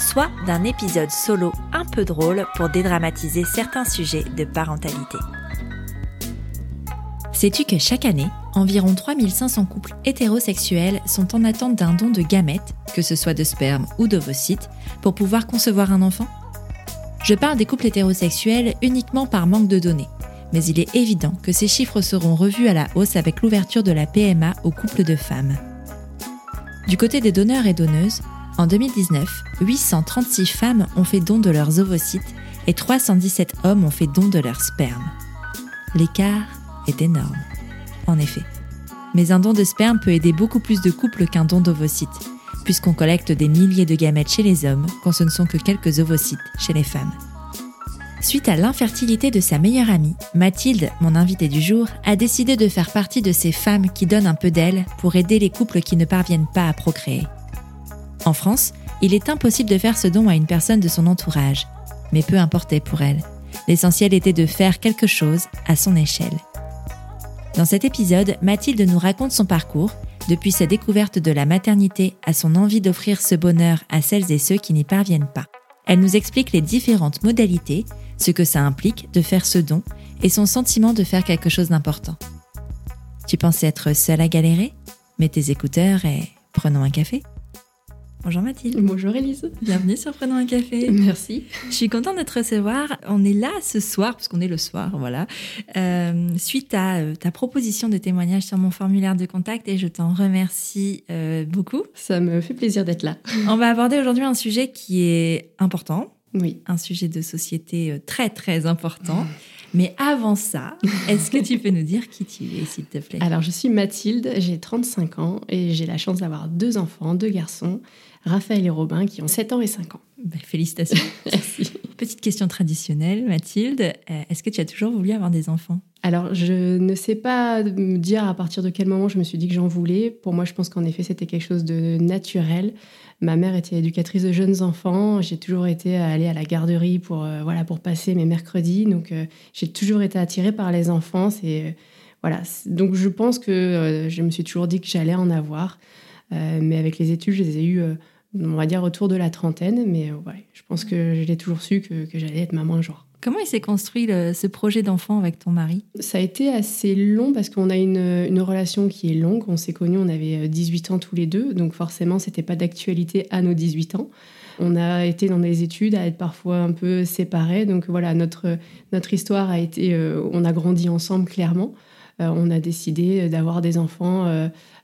soit d'un épisode solo un peu drôle pour dédramatiser certains sujets de parentalité. Sais-tu que chaque année, environ 3500 couples hétérosexuels sont en attente d'un don de gamètes, que ce soit de sperme ou d'ovocytes, pour pouvoir concevoir un enfant? Je parle des couples hétérosexuels uniquement par manque de données, mais il est évident que ces chiffres seront revus à la hausse avec l'ouverture de la PMA aux couples de femmes. Du côté des donneurs et donneuses, en 2019, 836 femmes ont fait don de leurs ovocytes et 317 hommes ont fait don de leur sperme. L'écart est énorme, en effet. Mais un don de sperme peut aider beaucoup plus de couples qu'un don d'ovocytes, puisqu'on collecte des milliers de gamètes chez les hommes quand ce ne sont que quelques ovocytes chez les femmes. Suite à l'infertilité de sa meilleure amie, Mathilde, mon invitée du jour, a décidé de faire partie de ces femmes qui donnent un peu d'elle pour aider les couples qui ne parviennent pas à procréer. En France, il est impossible de faire ce don à une personne de son entourage. Mais peu importait pour elle. L'essentiel était de faire quelque chose à son échelle. Dans cet épisode, Mathilde nous raconte son parcours, depuis sa découverte de la maternité à son envie d'offrir ce bonheur à celles et ceux qui n'y parviennent pas. Elle nous explique les différentes modalités, ce que ça implique de faire ce don et son sentiment de faire quelque chose d'important. Tu pensais être seule à galérer? Mets tes écouteurs et prenons un café. Bonjour Mathilde. Bonjour Elise. Bienvenue sur Prenons un café. Merci. Je suis contente de te recevoir. On est là ce soir, parce qu'on est le soir, voilà, euh, suite à euh, ta proposition de témoignage sur mon formulaire de contact et je t'en remercie euh, beaucoup. Ça me fait plaisir d'être là. On va aborder aujourd'hui un sujet qui est important. Oui. Un sujet de société très très important. Mais avant ça, est-ce que tu peux nous dire qui tu es, s'il te plaît? Alors, je suis Mathilde, j'ai 35 ans et j'ai la chance d'avoir deux enfants, deux garçons. Raphaël et Robin, qui ont 7 ans et 5 ans. Ben, félicitations. Merci. Petite question traditionnelle, Mathilde. Euh, est-ce que tu as toujours voulu avoir des enfants? Alors, je ne sais pas me dire à partir de quel moment je me suis dit que j'en voulais. Pour moi, je pense qu'en effet, c'était quelque chose de naturel. Ma mère était éducatrice de jeunes enfants. J'ai toujours été allée à la garderie pour, euh, voilà, pour passer mes mercredis. Donc, euh, j'ai toujours été attirée par les enfants. C'est, voilà. Donc, je pense que je me suis toujours dit que j'allais en avoir. Mais avec les études, je les ai eues on va dire autour de la trentaine, mais euh, ouais, je pense que je l'ai toujours su que, j'allais être maman un jour. Comment il s'est construit ce projet d'enfant avec ton mari? Ça a été assez long parce qu'on a une, une, relation qui est longue. On s'est connus, on avait 18 euh, ans tous les deux, donc forcément, c'était pas d'actualité à nos 18 ans. On a été dans des études à être parfois un peu séparés, donc voilà, notre, notre histoire a été, euh, on a grandi ensemble clairement. on a décidé d'avoir des enfants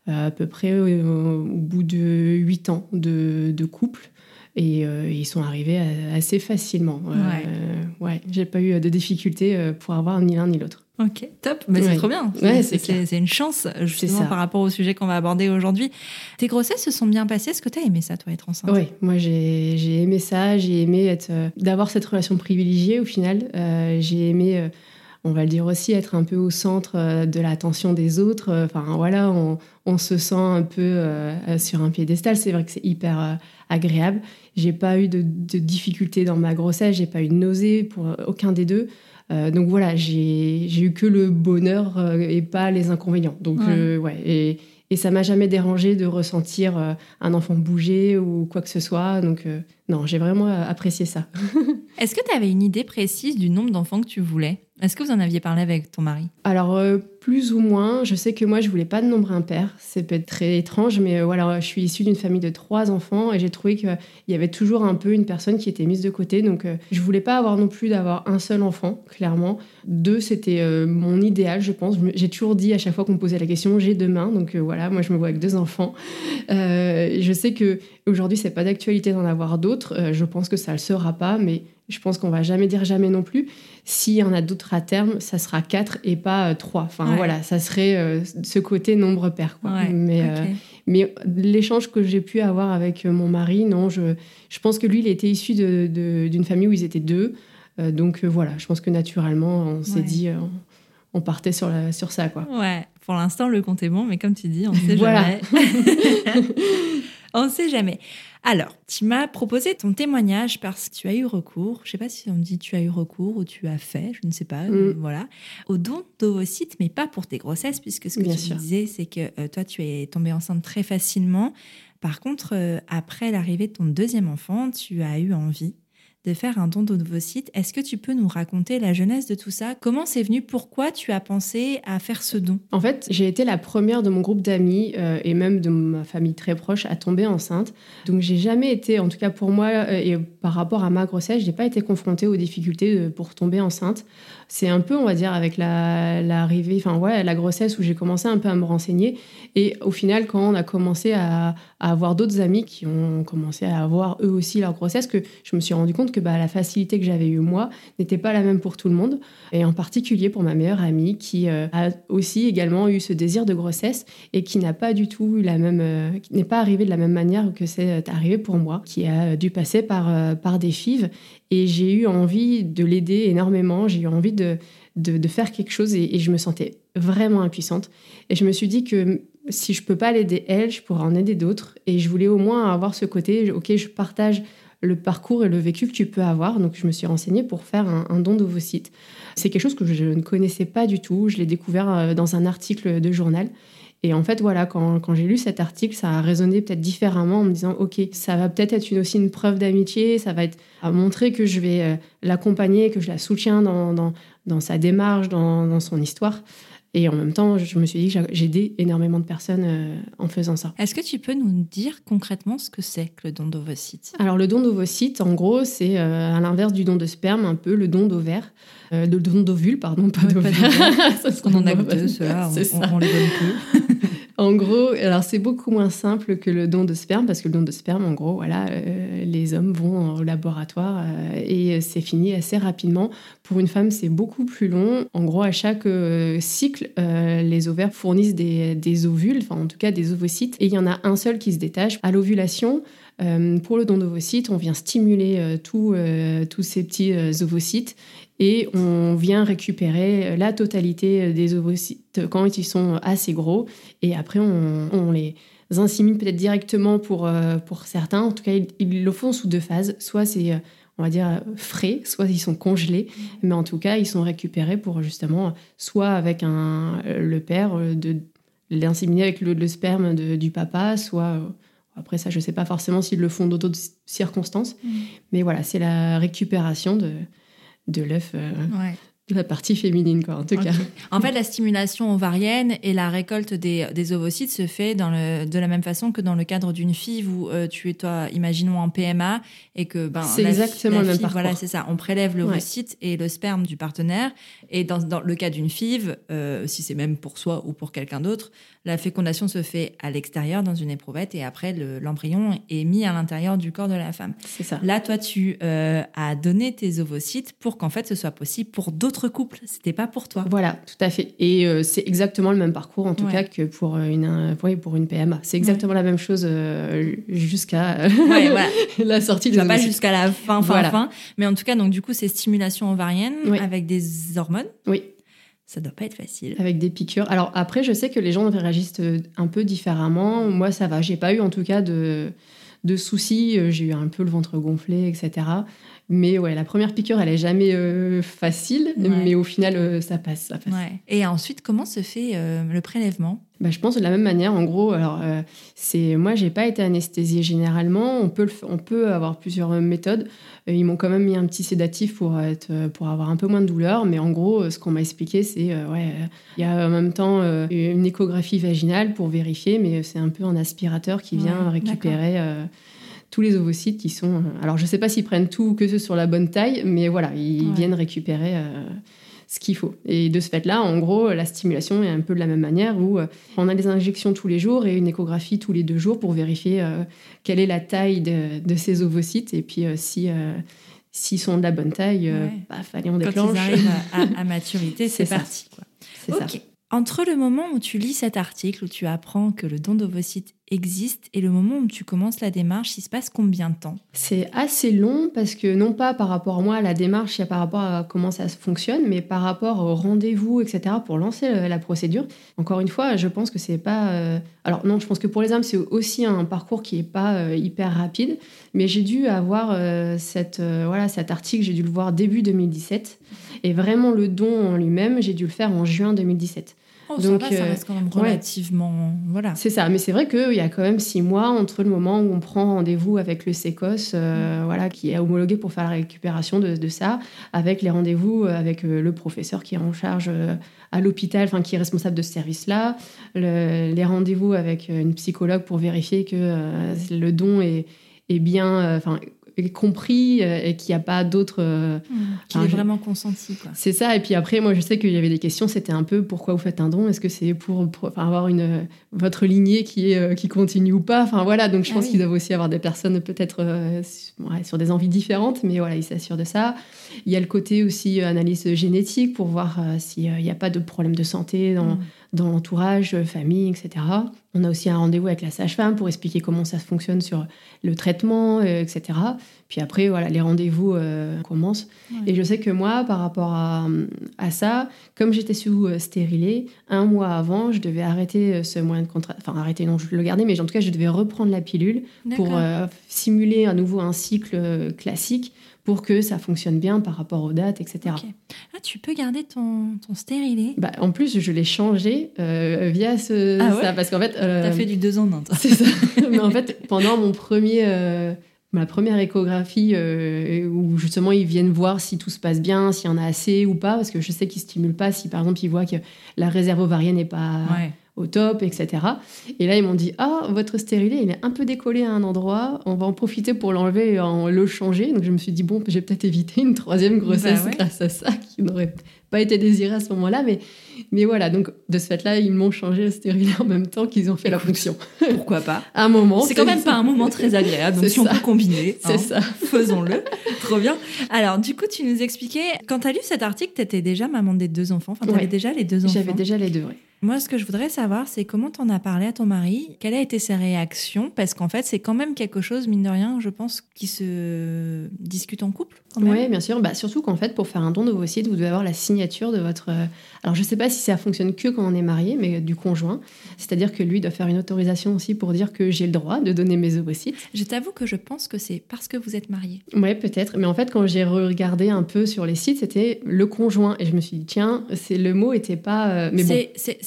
à peu près euh, au bout de 8 ans de, couple. Et euh, ils sont arrivés assez facilement. Euh, ouais. j'ai pas eu de difficultés pour avoir ni l'un ni l'autre. Ok, top. Mais c'est trop bien. c'est une chance, justement, par rapport au sujet qu'on va aborder aujourd'hui. Tes grossesses se sont bien passées? Est-ce que tu as aimé ça, toi, être enceinte? Oui, moi, j'ai aimé ça. J'ai aimé être d'avoir cette relation privilégiée, au final. j'ai aimé on va le dire aussi, être un peu au centre euh, de l'attention des autres. Enfin voilà, on, se sent un peu euh, sur un piédestal. C'est vrai que c'est hyper euh, agréable. J'ai pas eu de, difficultés dans ma grossesse, j'ai pas eu de nausées pour aucun des deux. donc voilà, j'ai eu que le bonheur et pas les inconvénients. Donc ouais, et, et ça m'a jamais dérangé de ressentir un enfant bouger ou quoi que ce soit. Donc non, j'ai vraiment apprécié ça. Est-ce que tu avais une idée précise du nombre d'enfants que tu voulais? Est-ce que vous en aviez parlé avec ton mari? Alors, euh, plus ou moins. Je sais que moi, je voulais pas de nombre impair. C'est peut-être très étrange, mais euh, voilà, je suis issue d'une famille de trois enfants et j'ai trouvé qu'il y avait toujours un peu une personne qui était mise de côté. Donc, euh, je voulais pas avoir non plus d'avoir un seul enfant, clairement. Deux, c'était mon idéal, je pense. J'ai toujours dit à chaque fois qu'on me posait la question, j'ai deux mains. Donc, voilà, moi, je me vois avec deux enfants. je sais que aujourd'hui, c'est pas d'actualité d'en avoir d'autres. je pense que ça le sera pas, mais je pense qu'on va jamais dire jamais non plus. S'il y en a d'autres à terme, ça sera quatre et pas euh, trois. Enfin voilà, ça serait ce côté nombre pair. Quoi. mais, mais l'échange que j'ai pu avoir avec mon mari, non, je, je pense que lui, il était issu d'une de, famille où ils étaient deux. donc voilà, je pense que naturellement, on s'est dit, on partait sur, la, sur ça. Quoi. Ouais, pour l'instant, le compte est bon, mais comme tu dis, on ne sait jamais. on ne sait jamais. Alors, tu m'as proposé ton témoignage parce que tu as eu recours, je ne sais pas si on dit tu as eu recours ou tu as fait, je ne sais pas, mm. voilà, au don d'ovocytes, mais pas pour tes grossesses, puisque ce que tu disais, c'est que euh, toi, tu es tombée enceinte très facilement. Par contre, euh, après l'arrivée de ton deuxième enfant, tu as eu envie de faire un don d'ovocytes. Est-ce que tu peux nous raconter la jeunesse de tout ça? Comment c'est venu? Pourquoi tu as pensé à faire ce don? En fait, j'ai été la première de mon groupe d'amis euh, et même de ma famille très proche à tomber enceinte. Donc j'ai jamais été, en tout cas pour moi euh, et par rapport à ma grossesse, j'ai pas été confrontée aux difficultés euh, pour tomber enceinte. C'est un peu, on va dire, avec l'arrivée, enfin ouais, la grossesse où j'ai commencé un peu à me renseigner. Et au final, quand on a commencé à, avoir d'autres amis qui ont commencé à avoir eux aussi leur grossesse, que je me suis rendu compte que bah, la facilité que j'avais eue moi n'était pas la même pour tout le monde, et en particulier pour ma meilleure amie qui euh, a aussi également eu ce désir de grossesse et qui n'a pas du tout eu la même, euh, n'est pas arrivé de la même manière que c'est euh, arrivé pour moi, qui a dû passer par, par des fives, et j'ai eu envie de l'aider énormément, j'ai eu envie de, de, faire quelque chose et, je me sentais vraiment impuissante. Et je me suis dit que si je peux pas l'aider elle, je pourrais en aider d'autres. Et je voulais au moins avoir ce côté, ok, je partage le parcours et le vécu que tu peux avoir. Donc, je me suis renseignée pour faire un, don d'ovocytes. C'est quelque chose que je ne connaissais pas du tout. Je l'ai découvert euh, dans un article de journal. Et en fait, voilà, quand, j'ai lu cet article, ça a résonné peut-être différemment en me disant, OK, ça va peut-être être aussi une preuve d'amitié, ça va être à montrer que je vais euh, l'accompagner, que je la soutiens dans, sa démarche, dans son histoire. Et en même temps, je me suis dit que j'ai aidé énormément de personnes euh, en faisant ça. Est-ce que tu peux nous dire concrètement ce que c'est que le don d'ovocytes? Alors, le don d'ovocytes, en gros, c'est euh, à l'inverse du don de sperme, un peu le don d'ovaire. Euh, le don d'ovule, pardon, pas d'ovaire. Parce qu'on en a deux, ceux-là, on, on, les donne peu. En gros, alors c'est beaucoup moins simple que le don de sperme, parce que le don de sperme, en gros, voilà, euh, les hommes vont au laboratoire euh, et c'est fini assez rapidement. Pour une femme, c'est beaucoup plus long. En gros, à chaque euh, cycle, les ovaires fournissent des, ovules, enfin en tout cas des ovocytes, et il y en a un seul qui se détache. À l'ovulation, pour le don d'ovocytes, on vient stimuler tous ces petits ovocytes et on vient récupérer la totalité des ovocytes quand ils sont assez gros et après on, les insémine peut-être directement pour, euh, pour certains. En tout cas, ils, le font sous deux phases. Soit c'est, euh, on va dire, frais, soit ils sont congelés. Mais en tout cas, ils sont récupérés pour justement, soit avec un, le père, euh, de l'inséminer avec le, sperme du papa, soit... Après ça, je ne sais pas forcément s'ils le font d'autres circonstances. Mmh. Mais voilà, c'est la récupération de, de l'œuf euh, la partie féminine, quoi, en tout cas. En fait, la stimulation ovarienne et la récolte des, des ovocytes se fait dans le, de la même façon que dans le cadre d'une FIV où euh, tu es, toi, imaginons en PMA et que. Ben, c'est exactement le même parcours. Voilà, c'est ça. On prélève l'ovocyte et le sperme du partenaire. Et dans, dans le cas d'une FIV, euh, si c'est même pour soi ou pour quelqu'un d'autre, la fécondation se fait à l'extérieur dans une éprouvette et après l'embryon est mis à l'intérieur du corps de la femme. C'est ça. Là, toi, tu euh, as donné tes ovocytes pour qu'en fait ce soit possible pour d'autres couple, c'était pas pour toi. Voilà, tout à fait. Et euh, c'est exactement le même parcours en tout cas que pour euh, une, pour une PMA. C'est exactement la même chose euh, jusqu'à la sortie de pas jusqu'à la fin, fin, fin. Mais en tout cas, donc du coup, c'est stimulation ovarienne avec des hormones. Oui. Ça doit pas être facile. Avec des piqûres. Alors après, je sais que les gens réagissent un peu différemment. Moi, ça va. J'ai pas eu en tout cas de, de soucis. J'ai eu un peu le ventre gonflé, etc. Mais ouais, la première piqûre, elle est jamais euh, facile, mais au final, euh, ça passe, ça passe. Et ensuite, comment se fait euh, le prélèvement? Bah, je pense de la même manière. En gros, alors c'est moi, j'ai pas été anesthésiée généralement. On peut on peut avoir plusieurs méthodes. ils m'ont quand même mis un petit sédatif pour être pour avoir un peu moins de douleur. Mais en gros, ce qu'on m'a expliqué, c'est ouais, il y a en même temps une échographie vaginale pour vérifier, mais c'est un peu un aspirateur qui vient récupérer tous les ovocytes qui sont. Euh, alors, je ne sais pas s'ils prennent tout que ce sur la bonne taille, mais voilà, ils viennent récupérer euh, ce qu'il faut. Et de ce fait-là, en gros, la stimulation est un peu de la même manière où euh, on a des injections tous les jours et une échographie tous les deux jours pour vérifier quelle est la taille de, ces ovocytes et puis si. S'ils sont de la bonne taille, ouais. bah, on déclenche. Quand ils arrivent à, maturité, c'est parti. Ça. Entre le moment où tu lis cet article, où tu apprends que le don d'ovocytes existe, et le moment où tu commences la démarche, il se passe combien de temps? C'est assez long parce que non pas par rapport à moi, la démarche, a par rapport à comment ça fonctionne, mais par rapport au rendez-vous, etc., pour lancer la procédure. Encore une fois, je pense que c'est pas... Euh, alors non, je pense que pour les hommes, c'est aussi un parcours qui est pas euh, hyper rapide, mais j'ai dû avoir euh, cette, voilà, cet article, j'ai dû le voir début 2017, et vraiment le don en lui-même, j'ai dû le faire en juin 2017. Oh, Donc, ça, va, ça reste quand même relativement. Voilà. C'est ça, mais c'est vrai qu'il y a quand même six mois entre le moment où on prend rendez-vous avec le SECOS, euh, mm. voilà, qui est homologué pour faire la récupération de, de ça, avec les rendez-vous avec euh, le professeur qui est en charge euh, à l'hôpital, enfin qui est responsable de ce service-là, les rendez-vous avec une psychologue pour vérifier que le don est, est bien, enfin compris euh, et qu'il n'y a pas d'autres. Euh, mmh. Qu'il est vraiment consenti. C'est ça. Et puis après, moi, je sais qu'il y avait des questions. C'était un peu pourquoi vous faites un don? Est-ce que c'est pour, avoir une, votre lignée qui, est, euh, qui continue ou pas? Enfin voilà. Donc je ah pense qu'ils doivent aussi avoir des personnes peut-être sur des envies différentes, mais voilà, ils s'assurent de ça. Il y a le côté aussi analyse génétique pour voir s'il n'y a pas de problème de santé dans. Mmh dans l'entourage, euh, famille, etc. On a aussi un rendez-vous avec la sage-femme pour expliquer comment ça fonctionne sur le traitement, euh, etc. Puis après, voilà, les rendez-vous euh, commencent. Et je sais que moi, par rapport à, à ça, comme j'étais sous stérilé, un mois avant, je devais arrêter ce moyen de contrat. Enfin, arrêter, non, je le gardais, mais en tout cas, je devais reprendre la pilule pour simuler à nouveau un cycle classique pour que ça fonctionne bien par rapport aux dates, etc. Ah, tu peux garder ton, ton stérilet. Bah, En plus, je l'ai changé euh, via ce, ah ça, parce qu'en fait... Euh, T'as fait du deux en un, C'est ça. Mais en fait, pendant mon premier... Euh, ma première échographie où justement ils viennent voir si tout se passe bien, s'il y en a assez ou pas, parce que je sais qu'ils stimulent pas. Si par exemple ils voient que la réserve ovarienne n'est pas au top, etc. Et là, ils m'ont dit Ah, votre stérilet, il est un peu décollé à un endroit, on va en profiter pour l'enlever et en le changer. Donc, je me suis dit Bon, j'ai peut-être évité une troisième grossesse bah grâce à ça, qui n'aurait pas été désirée à ce moment-là. Mais, mais voilà, donc de ce fait-là, ils m'ont changé le stérilet en même temps qu'ils ont fait la fonction. Pourquoi pas Un moment. C'est quand même pas un moment très agréable, donc si on peut combiner, c'est hein, ça. faisons-le. Trop bien. Alors, du coup, tu nous expliquais, quand tu as lu cet article, tu étais déjà maman des deux enfants. Enfin, tu avais déjà les deux enfants. J'avais déjà les deux, oui. Moi, ce que je voudrais savoir, c'est comment t'en as parlé à ton mari, quelle a été sa réaction, parce qu'en fait, c'est quand même quelque chose, mine de rien, je pense, qui se discute en couple. Oui, bien sûr. Bah, surtout qu'en fait, pour faire un don d'ovocytes, vous devez avoir la signature de votre. Euh, alors, je ne sais pas si ça fonctionne que quand on est marié, mais du conjoint. C'est-à-dire que lui doit faire une autorisation aussi pour dire que j'ai le droit de donner mes ovocytes. Je t'avoue que je pense que c'est parce que vous êtes marié. Oui, peut-être. Mais en fait, quand j'ai regardé un peu sur les sites, c'était le conjoint. Et je me suis dit, tiens, c'est le mot était pas. Euh, mais bon.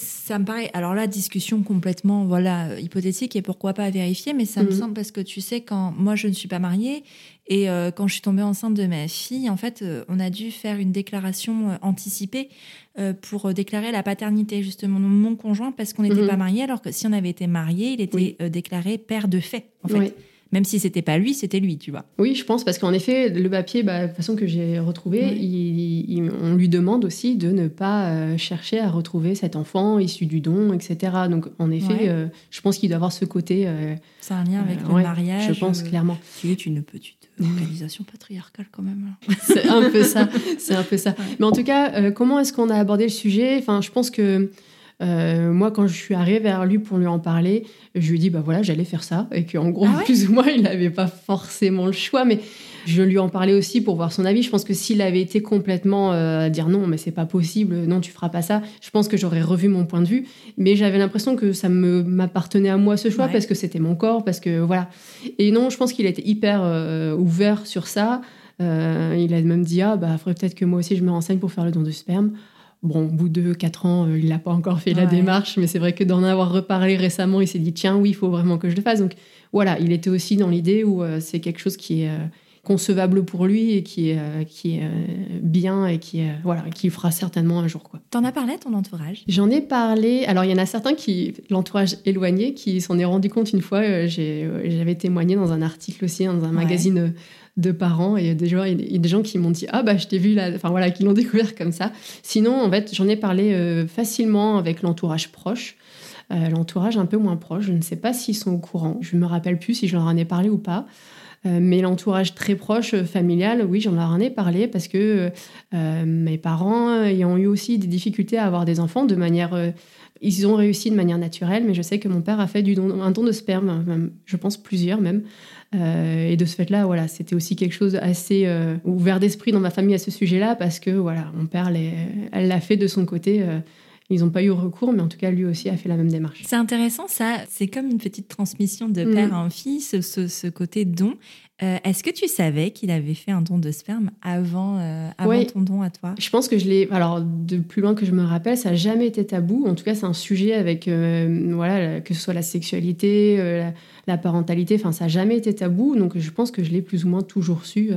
Ça me paraît. Alors là, discussion complètement voilà hypothétique et pourquoi pas vérifier, mais ça me mhm. semble parce que tu sais, quand moi je ne suis pas mariée et euh, quand je suis tombée enceinte de ma fille, en fait, euh, on a dû faire une déclaration euh, anticipée pour déclarer la paternité justement de mon conjoint parce qu'on n'était mhm. pas mariés, alors que si on avait été mariés, il était déclaré père de fait, en fait. Même si c'était pas lui, c'était lui, tu vois. Oui, je pense, parce qu'en effet, le papier, bah, de façon que j'ai retrouvé, on lui demande aussi de ne pas chercher à retrouver cet enfant issu du don, etc. Donc, en effet, je pense qu'il doit avoir ce côté. C'est un lien avec le mariage. Je pense clairement. Tu es une petite organisation patriarcale quand même. c'est un peu ça, c'est un peu ça. Mais en tout cas, euh, comment est-ce qu'on a abordé le sujet? Enfin, je pense que euh, moi, quand je suis arrivée vers lui pour lui en parler, je lui ai dit bah voilà, j'allais faire ça et qu'en gros, ah plus ou moins, il n'avait pas forcément le choix, mais je lui en parlais aussi pour voir son avis. Je pense que s'il avait été complètement euh, à dire non, mais c'est pas possible, non, tu feras pas ça, je pense que j'aurais revu mon point de vue. Mais j'avais l'impression que ça me m'appartenait à moi ce choix parce que c'était mon corps, parce que voilà. Et non, je pense qu'il était hyper euh, ouvert sur ça. Euh, il a même dit ah bah faudrait peut-être que moi aussi je me renseigne pour faire le don de sperme. Bon, au bout de 4 ans, il n'a pas encore fait la démarche, mais c'est vrai que d'en avoir reparlé récemment, il s'est dit tiens, oui, il faut vraiment que je le fasse. Donc voilà, il était aussi dans l'idée où c'est quelque chose qui est, concevable pour lui et qui est, euh, qui est euh, bien et qui, est, voilà, qui fera certainement un jour. Quoi. T'en as parlé à ton entourage? J'en ai parlé. Alors, il y en a certains qui, l'entourage éloigné, qui s'en est rendu compte une fois. Euh, j'avais témoigné dans un article aussi, dans un magazine de parents et des gens, il y a des gens qui m'ont dit ah bah je t'ai vu là enfin voilà qui l'ont découvert comme ça sinon en fait j'en ai parlé facilement avec l'entourage proche l'entourage un peu moins proche je ne sais pas s'ils sont au courant je ne me rappelle plus si je leur en ai parlé ou pas mais l'entourage très proche, familial, oui, j'en ai parlé parce que mes parents ayant eu aussi des difficultés à avoir des enfants de manière ils ont réussi de manière naturelle, mais je sais que mon père a fait un don de sperme, je pense plusieurs même. Euh, et de ce fait-là, voilà, c'était aussi quelque chose assez euh, ouvert d'esprit dans ma famille à ce sujet-là, parce que voilà, mon père l'a fait de son côté. Euh, ils n'ont pas eu recours, mais en tout cas, lui aussi a fait la même démarche. C'est intéressant, ça. C'est comme une petite transmission de père mm. à un fils, ce, ce, côté don. Euh, est-ce que tu savais qu'il avait fait un don de sperme avant, euh, avant ton don à toi? Je pense que je l'ai. Alors, de plus loin que je me rappelle, ça n'a jamais été tabou. En tout cas, c'est un sujet avec, euh, voilà, que ce soit la sexualité, la, parentalité, enfin, ça n'a jamais été tabou. Donc, je pense que je l'ai plus ou moins toujours su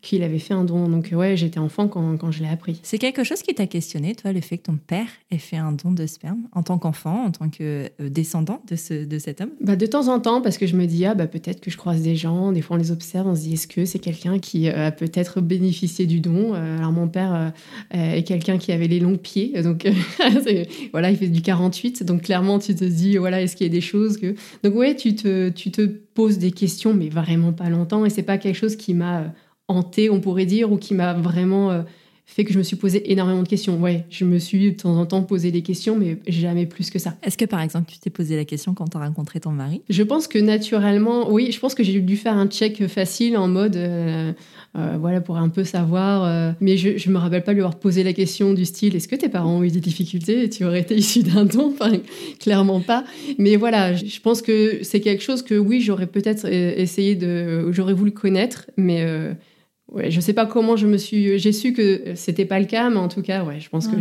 qu'il avait fait un don. Donc ouais, j'étais enfant quand, quand je l'ai appris. C'est quelque chose qui t'a questionné, toi, le fait que ton père ait fait un don de sperme en tant qu'enfant, en tant que euh, descendant de, ce, de cet homme? Bah, De temps en temps, parce que je me dis, ah, bah, peut-être que je croise des gens, des fois on les observe, on se dit, est-ce que c'est quelqu'un qui euh, a peut-être bénéficié du don? Euh, Alors mon père est quelqu'un qui avait les longs pieds, donc voilà, il fait du 48, donc clairement tu te dis, voilà, est-ce qu'il y a des choses que... Donc ouais, tu te, tu te poses des questions, mais vraiment pas longtemps, et c'est pas quelque chose qui m'a hanté, on pourrait dire, ou qui m'a vraiment euh, fait que je me suis posé énormément de questions. Ouais, je me suis de temps en temps posé des questions, mais jamais plus que ça. Est-ce que par exemple, tu t'es posé la question quand tu as rencontré ton mari? Je pense que naturellement, oui, je pense que j'ai dû faire un check facile en mode. Euh, euh, voilà, pour un peu savoir. mais je ne me rappelle pas lui avoir posé la question du style est-ce que tes parents ont eu des difficultés? Et tu aurais été issu d'un don? Enfin, Clairement pas. Mais voilà, je pense que c'est quelque chose que oui, j'aurais peut-être essayé de. J'aurais voulu connaître, mais ouais, je sais pas comment je me suis. J'ai su que c'était pas le cas, mais en tout cas, ouais, je pense que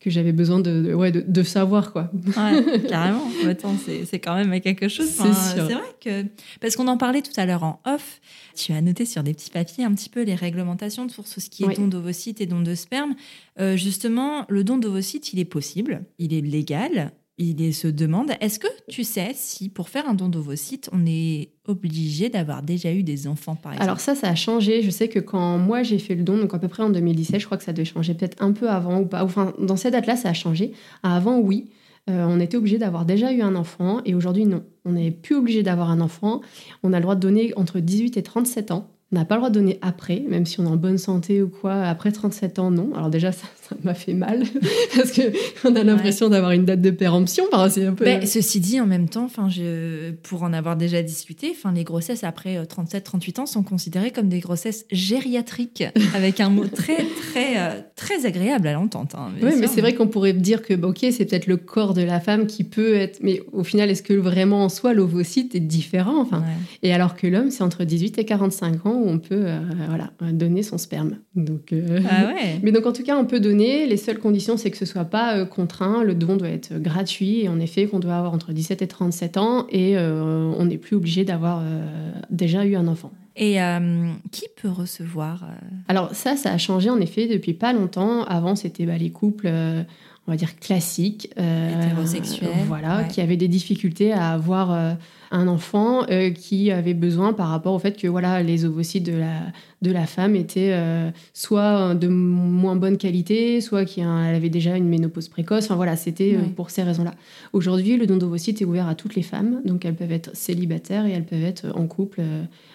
que j'avais besoin de, ouais, de, savoir quoi. Ouais, carrément. Attends, c'est quand même quelque chose. c'est vrai que parce qu'on en parlait tout à l'heure en off, tu as noté sur des petits papiers un petit peu les réglementations sur ce qui est don d'ovocytes et don de sperme. Euh, justement, le don d'ovocytes, il est possible, il est légal il se demande, est-ce que tu sais si pour faire un don d'ovocytes, on est obligé d'avoir déjà eu des enfants, par exemple? Alors ça, ça a changé. Je sais que quand moi j'ai fait le don, donc à peu près en 2017, je crois que ça devait changer peut-être un peu avant ou pas. Enfin, dans cette date-là, ça a changé. Avant, oui. Euh, on était obligé d'avoir déjà eu un enfant et aujourd'hui, non. On n'est plus obligé d'avoir un enfant. On a le droit de donner entre 18 et 37 ans. On n'a pas le droit de donner après, même si on est en bonne santé ou quoi. Après 37 ans, non. Alors déjà, ça m'a fait mal parce qu'on a l'impression d'avoir une date de péremption. Enfin, un peu... Ben, ceci dit, en même temps, enfin, je, pour en avoir déjà discuté, enfin, les grossesses après 37-38 euh, ans sont considérées comme des grossesses gériatriques, avec un mot très, très, euh, très agréable à l'entente. Hein, oui, mais c'est vrai qu'on pourrait dire que, bah, ok, c'est peut-être le corps de la femme qui peut être... Mais au final, est-ce que vraiment en soi, l'ovocyte est différent enfin, Et alors que l'homme, c'est entre 18 et 45 ans où on peut euh, voilà, donner son sperme. Donc, euh, ah Mais donc en tout cas, on peut donner. Les seules conditions, c'est que ce soit pas euh, contraint. Le don doit être gratuit. Et en effet, qu'on doit avoir entre 17 et 37 ans. Et on n'est plus obligé d'avoir déjà eu un enfant. Et qui peut recevoir Alors ça, ça a changé en effet depuis pas longtemps. Avant, c'était bah, les couples on va dire classiques, hétérosexuels, voilà, qui avaient des difficultés à avoir un enfant euh, qui avait besoin par rapport au fait que voilà les ovocytes de la, de la femme étaient euh, soit de moins bonne qualité, soit qu'elle avait déjà une ménopause précoce. Enfin voilà, c'était euh, pour ces raisons-là. Aujourd'hui, le don d'ovocytes est ouvert à toutes les femmes, donc elles peuvent être célibataires et elles peuvent être en couple.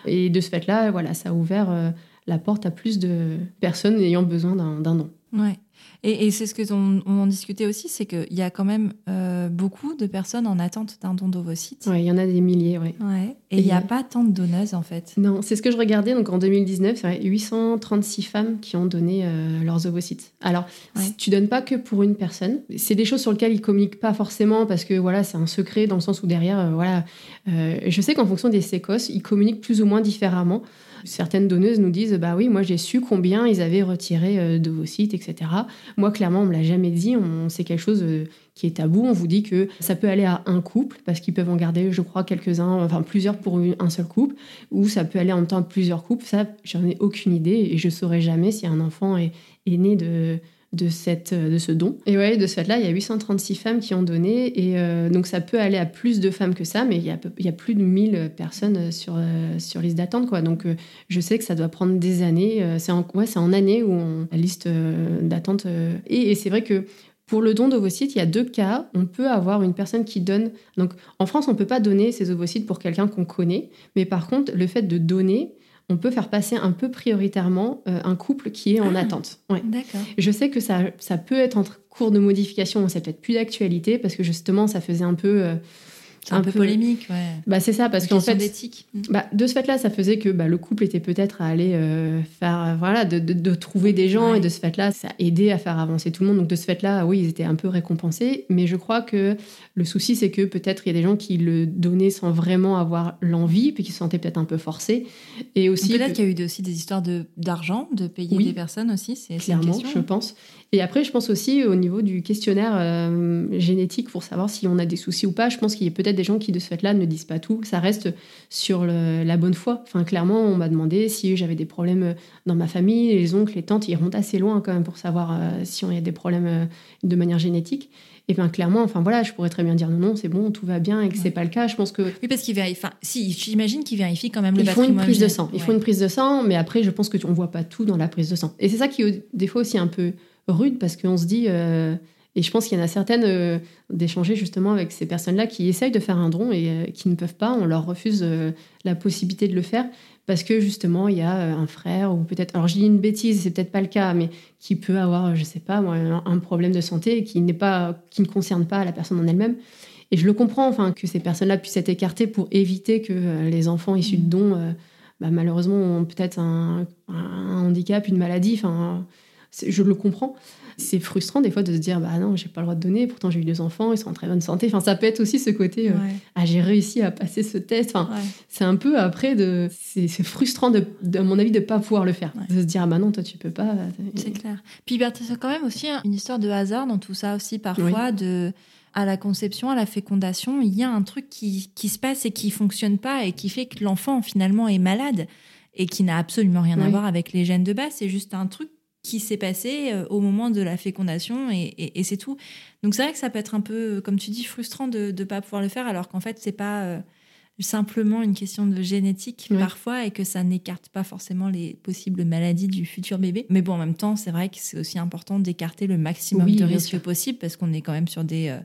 et de ce fait-là, voilà, ça a ouvert la porte à plus de personnes ayant besoin d'un don. Ouais. Et, c'est ce que on, en discutait aussi, c'est qu'il y a quand même euh, beaucoup de personnes en attente d'un don d'ovocytes. Oui, il y en a des milliers, oui. Ouais. Et il n'y a, pas tant de donneuses, en fait. Non, c'est ce que je regardais. Donc en 2019, c'est 836 femmes qui ont donné euh, leurs ovocytes. Alors, tu tu donnes pas que pour une personne. C'est des choses sur lesquelles ils communiquent pas forcément parce que voilà, c'est un secret dans le sens où derrière, euh, voilà. je sais qu'en fonction des sécos, ils communiquent plus ou moins différemment. Certaines donneuses nous disent bah oui, moi j'ai su combien ils avaient retiré euh, de vos sites, etc. Moi, clairement, on me l'a jamais dit. On, c'est quelque chose euh, qui est tabou. On vous dit que ça peut aller à un couple parce qu'ils peuvent en garder, je crois, quelques-uns, enfin plusieurs pour un seul couple, ou ça peut aller en même temps à plusieurs couples. Ça, j'en ai aucune idée et je saurais jamais si un enfant est né de de, cette, de ce don. Et ouais, de ce fait-là, il y a 836 femmes qui ont donné. Et euh, donc, ça peut aller à plus de femmes que ça, mais il y a, il y a plus de 1000 personnes sur, euh, sur liste d'attente. Quoi. Donc, euh, je sais que ça doit prendre des années. c'est en, ouais, en années où la liste d'attente. Et, et c'est vrai que Pour le don d'ovocytes, il y a deux cas. On peut avoir une personne qui donne. Donc, en France, on ne peut pas donner ses ovocytes pour quelqu'un qu'on connaît. Mais par contre, le fait de donner, on peut faire passer un peu prioritairement euh, un couple qui est en Ah. attente. Ouais. D'accord. Je sais que ça, ça peut être en cours de modification, c'est peut-être plus d'actualité parce que justement, ça faisait un peu. C'est un, Un peu, peu- polémique, ouais. bah, c'est ça, parce qu'en fait. d'éthique. Bah, de ce fait-là, ça faisait que bah, le couple était peut-être à aller euh, faire, euh, voilà, de, de- de trouver des gens, Ouais. et de ce fait-là, ça aidait à faire avancer tout le monde. Donc de ce fait-là, oui, ils étaient un peu récompensés. Mais je crois que le souci, c'est que peut-être il y a des gens qui le donnaient sans vraiment avoir l'envie, puis qui se sentaient peut-être un peu forcés. Et aussi, Peut-être qu'il y a eu aussi des histoires de- d'argent, de, payer Oui. des personnes aussi. C'est clairement, question. je pense. Et après, je pense aussi au niveau du questionnaire euh, génétique pour savoir si on a des soucis ou pas. Je pense qu'il y a peut-être des gens qui, de ce fait-là, ne disent pas tout. Ça reste sur le- la bonne foi. Enfin, clairement, on m'a demandé si j'avais des problèmes dans ma famille. Les oncles, les tantes, ils remontent assez loin quand même pour savoir euh, si on y a des problèmes euh, de manière génétique. Et bien, clairement, enfin voilà, je pourrais très bien dire non, non, c'est bon, tout va bien, et que c'est pas le cas. Je pense que Oui, parce qu'ils vérifient. Enfin, si, j'imagine qu'ils vérifient quand même le ils font une prise de sang. Ils Ouais. font une prise de sang, mais après, je pense que tu- on voit pas tout dans la prise de sang. Et c'est ça qui est des fois aussi un peu rude parce qu'on se dit. euh, et je pense qu'il y en a certaines euh, d'échanger justement avec ces personnes-là qui essayent de faire un don et euh, qui ne peuvent pas. On leur refuse euh, la possibilité de le faire parce que justement il y a un frère ou peut-être. Alors je dis une bêtise, c'est peut-être pas le cas, mais qui peut avoir, je sais pas, moi, un, problème de santé qui pas, qui ne concerne pas la personne en elle-même. Et je le comprends, enfin, que ces personnes-là puissent être écartées pour éviter que les enfants issus de dons, bah, malheureusement, ont peut-être un, un handicap, une maladie. Enfin, je le comprends. C'est frustrant des fois de se dire, bah non, j'ai pas le droit de donner. Pourtant, j'ai eu deux enfants, ils sont en très bonne santé. Enfin, ça peut être aussi ce côté, euh, Ouais, ah, j'ai réussi à passer ce test. Enfin, ouais. c'est un peu après de, c'est frustrant de, de- à mon avis, de pas pouvoir le faire, Ouais. de se dire, ah bah non, toi tu peux pas. C'est clair. Puis bah, c'est quand même aussi une histoire de hasard dans tout ça aussi parfois de à la conception, à la fécondation, il y a un truc qui, qui se passe et qui fonctionne pas et qui fait que l'enfant finalement est malade et qui n'a absolument rien à voir avec les gènes de base. C'est juste un truc qui s'est passé euh, au moment de la fécondation et, et- et c'est tout. Donc c'est vrai que ça peut être un peu, euh, comme tu dis, frustrant de ne pas pouvoir le faire alors qu'en fait c'est pas euh, simplement une question de génétique Oui. parfois et que ça n'écarte pas forcément les possibles maladies du futur bébé. Mais bon, en même temps, c'est vrai que c'est aussi important d'écarter le maximum Oui, de risques possible parce qu'on est quand même sur des... euh,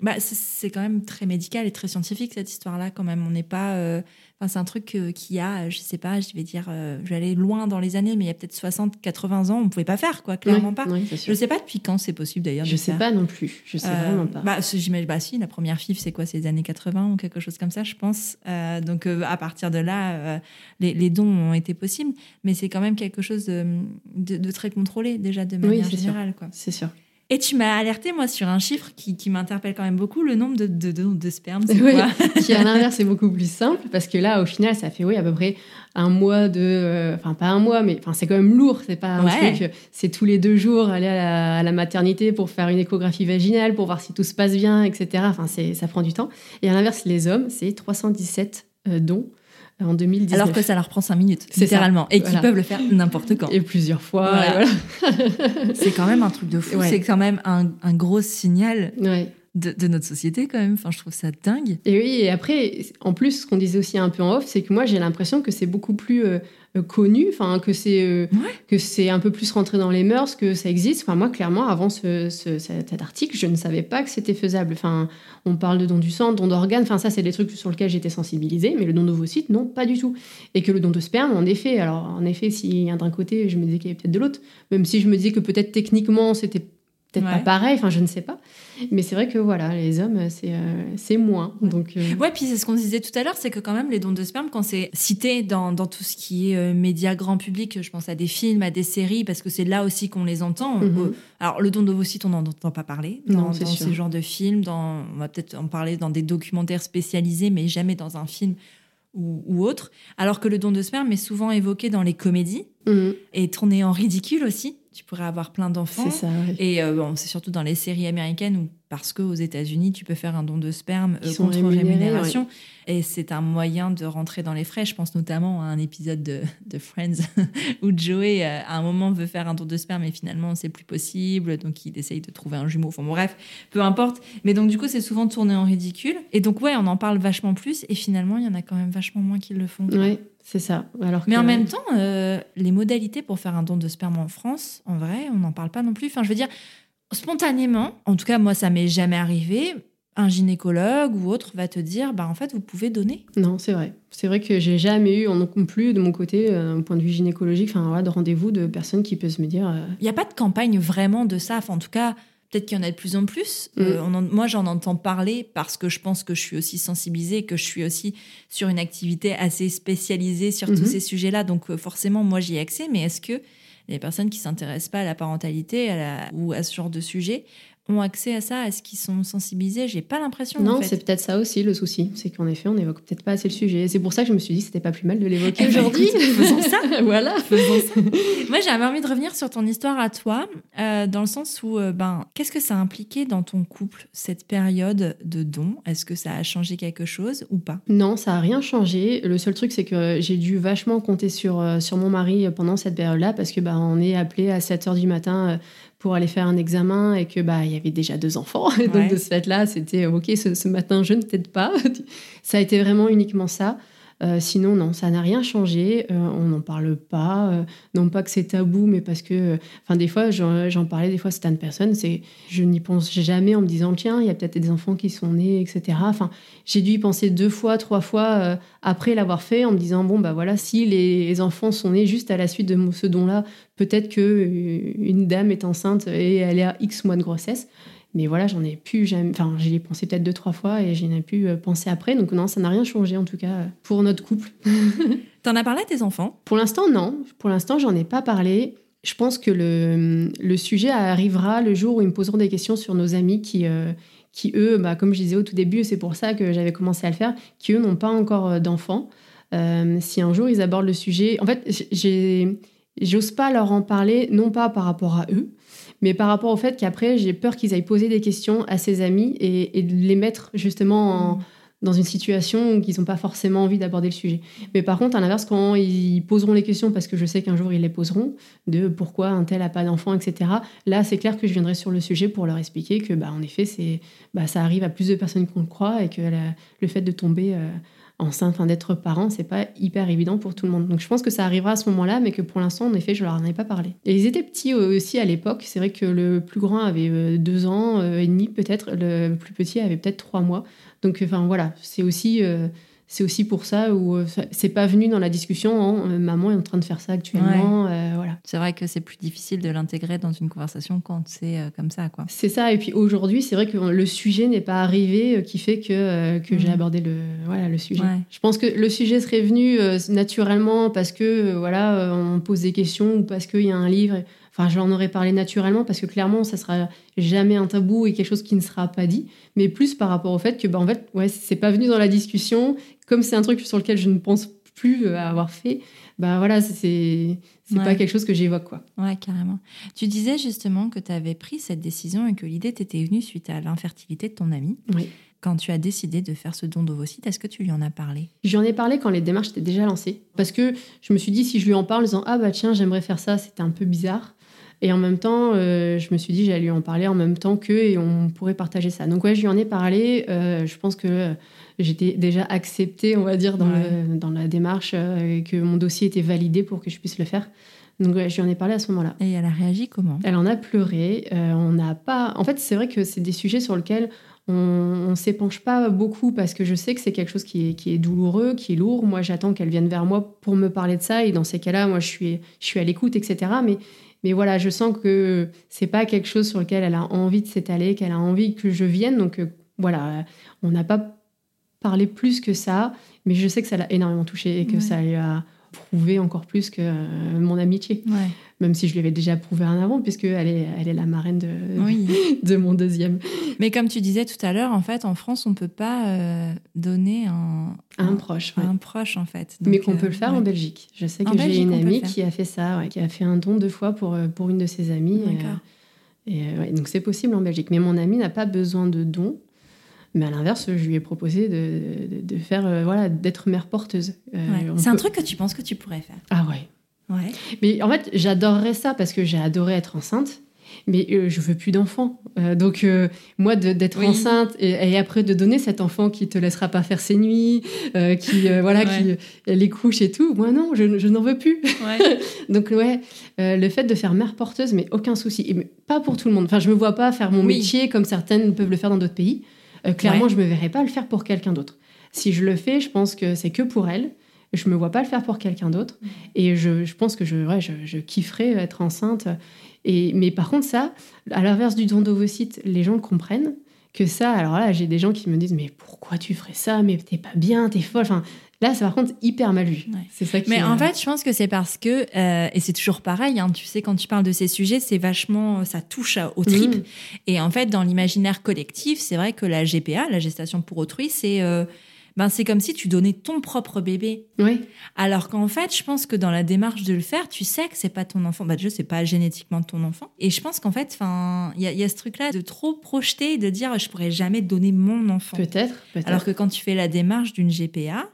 Bah, c'est- quand même très médical et très scientifique cette histoire-là quand même. On n'est pas... euh, Enfin, c'est un truc euh, qui a, je sais pas, je vais dire, euh, je vais aller loin dans les années, mais il y a peut-être 60, 80 ans, on pouvait pas faire, quoi, clairement Oui, pas. oui, Je sûr. sais pas depuis quand c'est possible d'ailleurs. Je sais faire. pas non plus. Je sais Euh, vraiment pas. Bah, j'imagine, bah si, la première FIF, c'est quoi C'est les années 80 ou quelque chose comme ça, je pense. Euh, donc euh, à partir de là, euh, les, les dons ont été possibles, mais c'est quand même quelque chose de, de- de très contrôlé déjà de Oui, manière sûr. générale. Quoi. C'est sûr. Et tu m'as alerté, moi, sur un chiffre qui, qui m'interpelle quand même beaucoup, le nombre de, de, de, de sperme, c'est Oui, quoi qui à l'inverse est beaucoup plus simple parce que là, au final, ça fait oui à peu près un mois de, euh, enfin pas un mois, mais c'est quand même lourd. C'est pas un truc. C'est tous les deux jours aller à la, à la maternité pour faire une échographie vaginale pour voir si tout se passe bien, etc. Enfin c'est ça prend du temps. Et à l'inverse, les hommes, c'est 317 euh, dons en 2019. Alors que ça leur prend 5 minutes, C'est ça. littéralement, et qu'ils Voilà. peuvent le faire n'importe quand. et plusieurs fois. Voilà. voilà. C'est quand même un truc de fou, Ouais. c'est quand même un, un gros signal Ouais. De, de notre société quand même. Enfin, je trouve ça dingue. Et oui, et après, en plus, ce qu'on disait aussi un peu en off, c'est que moi, j'ai l'impression que c'est beaucoup plus euh, euh, connu, enfin, que c'est euh, Ouais. que c'est un peu plus rentré dans les mœurs, que ça existe. Enfin, moi, clairement, avant ce, ce- cet cet article, je ne savais pas que c'était faisable. Enfin, on parle de don du sang, don d'organes, enfin, ça, c'est des trucs sur lesquels j'étais sensibilisée, mais le don d'ovocytes, non, pas du tout. Et que le don de sperme, en effet, alors, en effet, s'il y a d'un côté, je me disais qu'il y avait peut-être de l'autre, même si je me disais que peut-être techniquement, c'était peut-être pas Ouais. pareil, enfin, je ne sais pas. Mais c'est vrai que, voilà, les hommes, c'est euh, moins. Donc, euh, Ouais, puis c'est ce qu'on disait tout à l'heure, c'est que quand même les dons de sperme, quand c'est cité dans, dans tout ce qui est euh, médias grand public, je pense à des films, à des séries, parce que c'est là aussi qu'on les entend. Mhm. Euh, Alors le don d'ovocytes, on n'en entend pas parler Non, dans, c'est dans ces genres de films. Dans, on va peut-être en parler dans des documentaires spécialisés, mais jamais dans un film ou, ou autre. Alors que le don de sperme est souvent évoqué dans les comédies mhm, et tourné en ridicule aussi. Tu pourrais avoir plein d'enfants. c'est ça. oui. Et euh, bon, c'est surtout dans les séries américaines où, parce qu'aux États-Unis, tu peux faire un don de sperme euh, contre rémunération. Et c'est un moyen de rentrer dans les frais. Je pense notamment à un épisode de, de Friends où Joey, euh, à un moment, veut faire un don de sperme et finalement, c'est plus possible. Donc, il essaye de trouver un jumeau. Enfin, bon, bref, peu importe. Mais donc, du coup, c'est souvent tourné en ridicule. Et donc, ouais, on en parle vachement plus. Et finalement, il y en a quand même vachement moins qui le font. Ouais, c'est ça. Alors Mais que- en même temps, euh, les modalités pour faire un don de sperme en France, en vrai, on n'en parle pas non plus. Enfin, je veux dire, spontanément, en tout cas moi ça m'est jamais arrivé, un gynécologue ou autre va te dire, bah en fait vous pouvez donner. Non, c'est vrai. C'est vrai que j'ai jamais eu non plus de mon côté, euh, un point de vue gynécologique, enfin voilà, de rendez-vous de personnes qui peuvent me dire. Il n'y a pas de campagne vraiment de ça. Enfin, en tout cas, peut-être qu'il y en a de plus en plus. Euh, mm. moi, j'en entends parler parce que je pense que je suis aussi sensibilisée, que je suis aussi sur une activité assez spécialisée sur tous mm-hmm. ces sujets-là. Donc, forcément, moi, j'y ai accès. Mais est-ce que les personnes qui s'intéressent pas à la parentalité ou à ce genre de sujet ont accès à ça Est-ce qu'ils sont sensibilisés J'ai pas l'impression. Non, c'est peut-être ça aussi le souci. C'est qu'en effet, on n'évoque peut-être pas assez le sujet. C'est pour ça que je me suis dit que c'était pas plus mal de l'évoquer eh ben, aujourd'hui. faisons ça. voilà. Faisons ça. Moi, j'avais envie de revenir sur ton histoire à toi, euh, dans le sens où, euh, ben, qu'est-ce que ça a impliqué dans ton couple, cette période de don? Est-ce que ça a changé quelque chose ou pas? Non, ça a rien changé. Le seul truc, c'est que j'ai dû vachement compter sur, euh, sur mon mari pendant cette période-là, parce que ben, on est appelé à 7 h du matin pour aller faire un examen et que bah il y avait déjà deux enfants. donc de ce fait-là, c'était ok, ce, ce, matin je ne t'aide pas. ça a été vraiment uniquement ça. Euh, sinon, non, ça n'a rien changé. Euh, on n'en parle pas. Euh, non pas que c'est tabou, mais parce que, enfin, des fois, j'en parlais des fois à certaines personnes. C'est, je n'y pense jamais en me disant tiens, il y a peut-être des enfants qui sont nés, etc. Enfin, j'ai dû y penser deux fois, trois fois après l'avoir fait, en me disant bon bah voilà, si les enfants sont nés juste à la suite de ce don-là, peut-être que une dame est enceinte et elle est à X mois de grossesse. Mais voilà, j'en ai pu, enfin, j'y ai pensé peut-être deux, trois fois et j'en ai pu euh, penser après. Donc non, ça n'a rien changé en tout cas pour notre couple. T'en as parlé à tes enfants? Pour l'instant, non. Pour l'instant, j'en ai pas parlé. Je pense que le, le, sujet arrivera le jour où ils me poseront des questions sur nos amis qui, euh, qui eux, bah, comme je disais au tout début, c'est pour ça que j'avais commencé à le faire, qui eux n'ont pas encore euh, d'enfants. si un jour ils abordent le sujet, en fait, j'ose pas leur en parler, non pas par rapport à eux, mais par rapport au fait qu'après, j'ai peur qu'ils aillent poser des questions à ses amis et, de les mettre justement dans une situation où ils n'ont pas forcément envie d'aborder le sujet. Mais par contre, à l'inverse, quand ils poseront les questions, parce que je sais qu'un jour ils les poseront, de pourquoi un tel a pas d'enfant, etc., là, c'est clair que je viendrai sur le sujet pour leur expliquer que, bah, en effet, c'est, bah, ça arrive à plus de personnes qu'on le croit et que le fait de tomber... Euh, enceinte, enfin, d'être parent, c'est pas hyper évident pour tout le monde. Donc je pense que ça arrivera à ce moment-là, mais que pour l'instant, en effet, je leur en ai pas parlé. Et ils étaient petits aussi à l'époque. C'est vrai que le plus grand avait euh, deux ans euh, et demi peut-être, le plus petit avait peut-être trois mois. Donc enfin voilà, c'est aussi euh, c'est aussi pour ça où euh, c'est pas venu dans la discussion en euh, maman est en train de faire ça actuellement euh, voilà c'est vrai que c'est plus difficile de l'intégrer dans une conversation quand c'est comme ça quoi c'est ça et puis aujourd'hui c'est vrai que le sujet n'est pas arrivé qui fait que, que j'ai mm. abordé le voilà le sujet je pense que le sujet serait venu naturellement parce que voilà on pose des questions ou parce qu'il y a un livre Enfin, j'en aurais parlé naturellement parce que clairement, ça sera jamais un tabou et quelque chose qui ne sera pas dit, mais plus par rapport au fait que, bah, en fait, ouais, c'est pas venu dans la discussion. Comme c'est un truc sur lequel je ne pense plus euh, avoir fait, bah voilà, c'est c'est pas quelque chose que j'évoque quoi. Ouais, carrément. Tu disais justement que tu avais pris cette décision et que l'idée t'était venue suite à l'infertilité de ton ami. Oui. Quand tu as décidé de faire ce don d'ovocytes, est-ce que tu lui en as parlé? J'en ai parlé quand les démarches étaient déjà lancées. Parce que je me suis dit, si je lui en parle en disant Ah bah tiens, j'aimerais faire ça, c'était un peu bizarre. Et en même temps, euh, je me suis dit, j'allais lui en parler en même temps qu'eux et on pourrait partager ça. Donc, ouais, je lui en ai parlé. Euh, je pense que j'étais déjà acceptée, on va dire, dans, dans la démarche et que mon dossier était validé pour que je puisse le faire. Donc, ouais, je lui en ai parlé à ce moment-là. Et elle a réagi comment? Elle en a pleuré. on n'a pas. En fait, c'est vrai que c'est des sujets sur lesquels on ne s'épanche pas beaucoup parce que je sais que c'est quelque chose qui est, qui est, douloureux, qui est lourd. Moi, j'attends qu'elle vienne vers moi pour me parler de ça. Et dans ces cas-là, moi, je suis, je suis à l'écoute, etc. Mais mais voilà, je sens que c'est pas quelque chose sur lequel elle a envie de s'étaler, qu'elle a envie que je vienne. Donc euh, voilà, on n'a pas parlé plus que ça, mais je sais que ça l'a énormément touchée et que ça lui a prouvé encore plus que euh, mon amitié. Même si je lui avais déjà prouvé un avant, puisqu'elle est, elle est la marraine de, de mon deuxième. Mais comme tu disais tout à l'heure, en fait, en France, on ne peut pas euh, donner un, un, proche. Un proche, en fait. Mais qu'on peut le faire en Belgique. Je sais que j'ai une amie qui a fait ça, qui a fait un don deux fois pour, euh, pour une de ses amies. Et, donc c'est possible en Belgique. Mais mon amie n'a pas besoin de don. Mais à l'inverse, je lui ai proposé de, de, faire, euh, voilà, d'être mère porteuse. Euh, c'est un truc que tu penses que tu pourrais faire. Ah ouais. Ouais. Mais en fait, j'adorerais ça parce que j'ai adoré être enceinte. mais euh, je veux plus d'enfants. Euh, donc moi d'être enceinte et, après de donner cet enfant qui te laissera pas faire ses nuits, qui voilà, qui les couche et tout. Moi non, je, n'en veux plus. donc ouais, le fait de faire mère porteuse, mais aucun souci. Et, pas pour tout le monde. Enfin, je me vois pas faire mon métier comme certaines peuvent le faire dans d'autres pays. Clairement, je me verrais pas le faire pour quelqu'un d'autre. Si je le fais, je pense que c'est que pour elle. Je me vois pas le faire pour quelqu'un d'autre. Mm. Et je, je, pense que je, ouais, je, je kifferais être enceinte mais par contre, ça, à l'inverse du don d'ovocytes, les gens comprennent que ça. Alors là, j'ai des gens qui me disent Mais pourquoi tu ferais ça? Mais t'es pas bien, t'es folle. Enfin, Là, c'est par contre hyper mal vu. C'est ça Mais en fait, je pense que c'est parce que, euh, et c'est toujours pareil, hein, tu sais, quand tu parles de ces sujets, c'est vachement, ça touche au trip. Mm. Et en fait, dans l'imaginaire collectif, c'est vrai que la GPA, la gestation pour autrui, c'est euh, ben c'est comme si tu donnais ton propre bébé. Oui. Alors qu'en fait, je pense que dans la démarche de le faire, tu sais que c'est pas ton enfant. Bah déjà, c'est pas génétiquement ton enfant. Et je pense qu'en fait, enfin, il y a, ce truc-là de trop projeter et de dire je pourrais jamais donner mon enfant. Peut-être. Peut Alors que quand tu fais la démarche d'une GPA,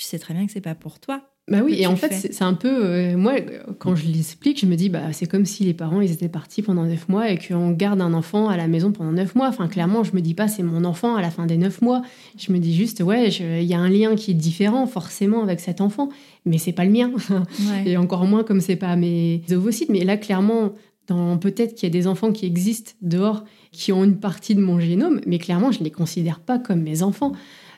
tu sais très bien que c'est pas pour toi. Bah oui, et en fait, c'est un peu. Euh, moi, quand je l'explique, je me dis, bah, c'est comme si les parents, ils étaient partis pendant neuf mois et qu'on garde un enfant à la maison pendant neuf mois. Enfin, clairement, je me dis pas, c'est mon enfant à la fin des neuf mois. Je me dis juste, ouais, il y a un lien qui est différent, forcément, avec cet enfant, mais c'est pas le mien. et encore moins comme c'est pas mes ovocytes. Mais là, clairement, peut-être qu'il y a des enfants qui existent dehors qui ont une partie de mon génome, mais clairement, je les considère pas comme mes enfants.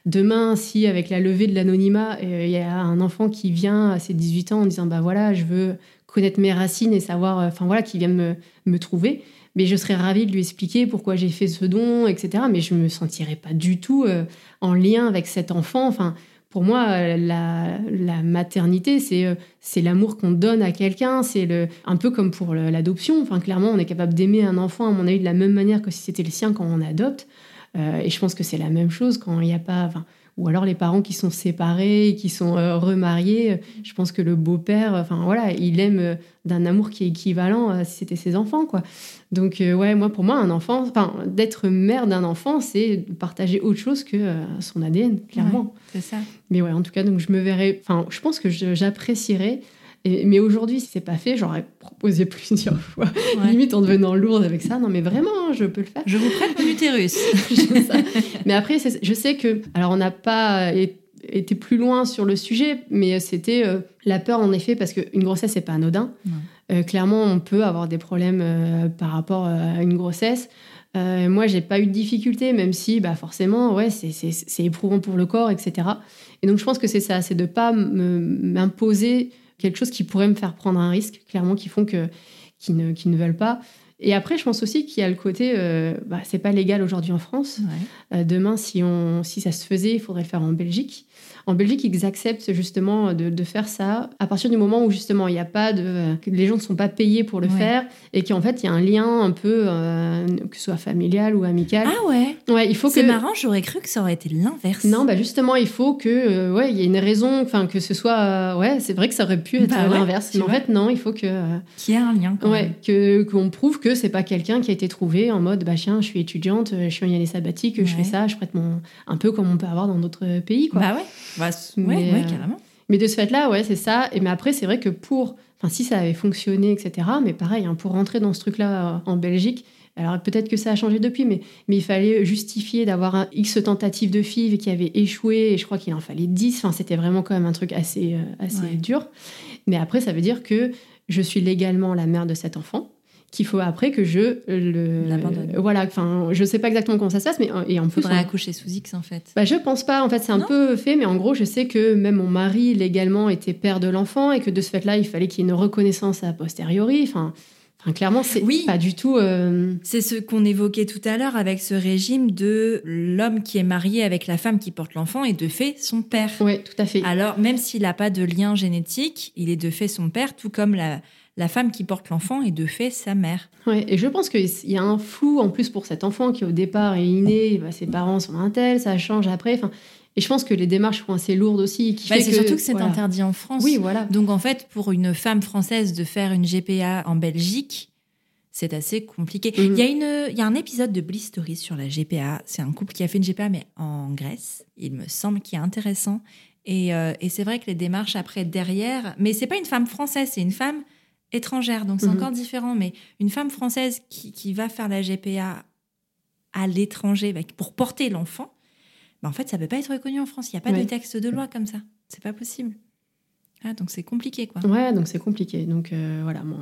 Demain, si avec la levée de l'anonymat, euh, il y a un enfant qui vient à ses 18 ans en disant bah voilà, je veux connaître mes racines et savoir, euh, enfin voilà, qui vient me, me trouver, mais je serais ravie de lui expliquer pourquoi j'ai fait ce don, etc. Mais je me sentirais pas du tout euh, en lien avec cet enfant. Enfin, pour moi, la, la maternité, c'est l'amour qu'on donne à quelqu'un. C'est un peu comme pour l'adoption. Enfin, clairement, on est capable d'aimer un enfant, à mon avis, de la même manière que si c'était le sien quand on adopte. Euh, et je pense que c'est la même chose quand il n'y a pas. Ou alors les parents qui sont séparés, qui sont euh, remariés. Je pense que le beau-père, enfin voilà, il aime euh, d'un amour qui est équivalent si c'était ses enfants, quoi. Donc ouais, moi pour moi un enfant, enfin d'être mère d'un enfant, c'est de partager autre chose que son ADN, clairement. c'est ça. Mais ouais, en tout cas, donc je me verrais, enfin je pense que j'apprécierais mais aujourd'hui, si c'est pas fait, j'aurais proposé plusieurs fois. Limite en devenant lourde avec ça. Non, mais vraiment, je peux le faire. Je vous prête mon utérus. mais après, je sais que. Alors, on n'a pas été plus loin sur le sujet, mais c'était euh, la peur, en effet, parce qu'une grossesse, c'est pas anodin. Euh, clairement, on peut avoir des problèmes euh, par rapport à une grossesse. moi, j'ai pas eu de difficulté, même si, bah, forcément, ouais, c'est éprouvant pour le corps, etc. Et donc, je pense que c'est ça, c'est de pas m'imposer quelque chose qui pourrait me faire prendre un risque, clairement, qui font que ne veulent pas. Et après, je pense aussi qu'il y a le côté, euh, bah, c'est pas légal aujourd'hui en France. Euh, demain, si, on, si ça se faisait, il faudrait le faire en Belgique. En Belgique, ils acceptent justement de, faire ça à partir du moment où justement il n'y a pas de, que les gens ne sont pas payés pour le faire et qu'en fait il y a un lien un peu euh, que ce soit familial ou amical. Ah ouais. Ouais, il faut C'est marrant, j'aurais cru que ça aurait été l'inverse. Non, bah justement, il faut que euh, ouais, il y ait une raison, enfin que ce soit ouais, c'est vrai que ça aurait pu être bah l'inverse, mais en fait non, il faut que qu'il y ait un lien. Quand ouais, que qu'on prouve que c'est pas quelqu'un qui a été trouvé en mode bah tiens, je suis étudiante, je suis en année sabbatique, je fais ça, je prête mon un peu comme on peut avoir dans d'autres pays quoi. Bah ouais. Bah, mais, ouais, carrément. Mais de ce fait-là, ouais, c'est ça. Et mais après, c'est vrai que pour, enfin, si ça avait fonctionné, etc. Mais pareil, hein, pour rentrer dans ce truc-là euh, en Belgique, alors peut-être que ça a changé depuis, mais, mais il fallait justifier d'avoir un X tentatives de FIV qui avait échoué, et je crois qu'il en fallait 10. Enfin, c'était vraiment quand même un truc assez, euh, assez dur. Mais après, ça veut dire que je suis légalement la mère de cet enfant qu'il faut après que je le l'abandonne. voilà enfin je sais pas exactement comment ça se passe mais et en plus faudrait accoucher sous X en fait bah je pense pas en fait c'est un peu fait mais en gros je sais que même mon mari légalement était père de l'enfant et que de ce fait là il fallait qu'il y ait une reconnaissance a posteriori enfin Enfin, clairement, c'est oui. pas du tout. Euh, c'est ce qu'on évoquait tout à l'heure avec ce régime de l'homme qui est marié avec la femme qui porte l'enfant et de fait son père. Oui, tout à fait. Alors, même s'il n'a pas de lien génétique, il est de fait son père, tout comme la, la femme qui porte l'enfant est de fait sa mère. Ouais, et je pense qu'il y a un flou en plus pour cet enfant qui au départ est inné, bah, ses parents sont un tel, ça change après. Enfin, et je pense que les démarches sont assez lourdes aussi. Qui bah, c'est surtout que c'est interdit en France. Oui, voilà. Donc en fait, pour une femme française de faire une GPA en Belgique, c'est assez compliqué. Mhm. Il, y a une, il y a un épisode de Bliss Story sur la GPA. C'est un couple qui a fait une GPA, mais en Grèce. Il me semble qu'il est intéressant. Et, euh, et c'est vrai que les démarches après derrière, mais c'est pas une femme française, c'est une femme étrangère, donc c'est Mhm. encore différent. Mais une femme française qui, qui va faire la GPA à l'étranger bah, pour porter l'enfant, bah, en fait, ça peut pas être reconnu en France. Il n'y a pas Ouais. de texte de loi comme ça. C'est pas possible. Ah, donc c'est compliqué, quoi. Ouais, donc c'est compliqué. Donc euh, voilà, moi,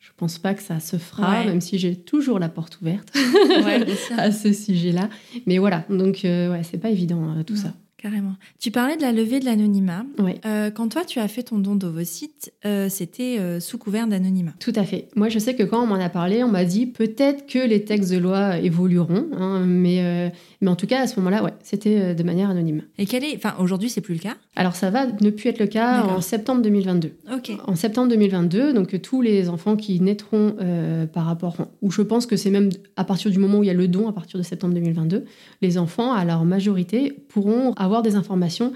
je pense pas que ça se fera, Ouais. même si j'ai toujours la porte ouverte Ouais, à ce sujet-là. Mais voilà, donc euh, ouais, c'est pas évident euh, tout Non. ça. Carrément. Tu parlais de la levée de l'anonymat. Ouais. Euh, quand toi, tu as fait ton don d'ovocytes, euh, c'était euh, sous couvert d'anonymat. Tout à fait. Moi, je sais que quand on m'en a parlé, on m'a dit peut-être que les textes de loi évolueront, hein, mais, euh, mais en tout cas, à ce moment-là, ouais, c'était de manière anonyme. Et quel est... Enfin, aujourd'hui, c'est plus le cas? Alors, ça va ne plus être le cas en septembre 2022. Ok. En septembre 2022, donc tous les enfants qui naîtront par rapport, ou je pense que c'est même à partir du moment où il y a le don, à partir de septembre 2022, les enfants, à leur majorité, pourront avoir des informations.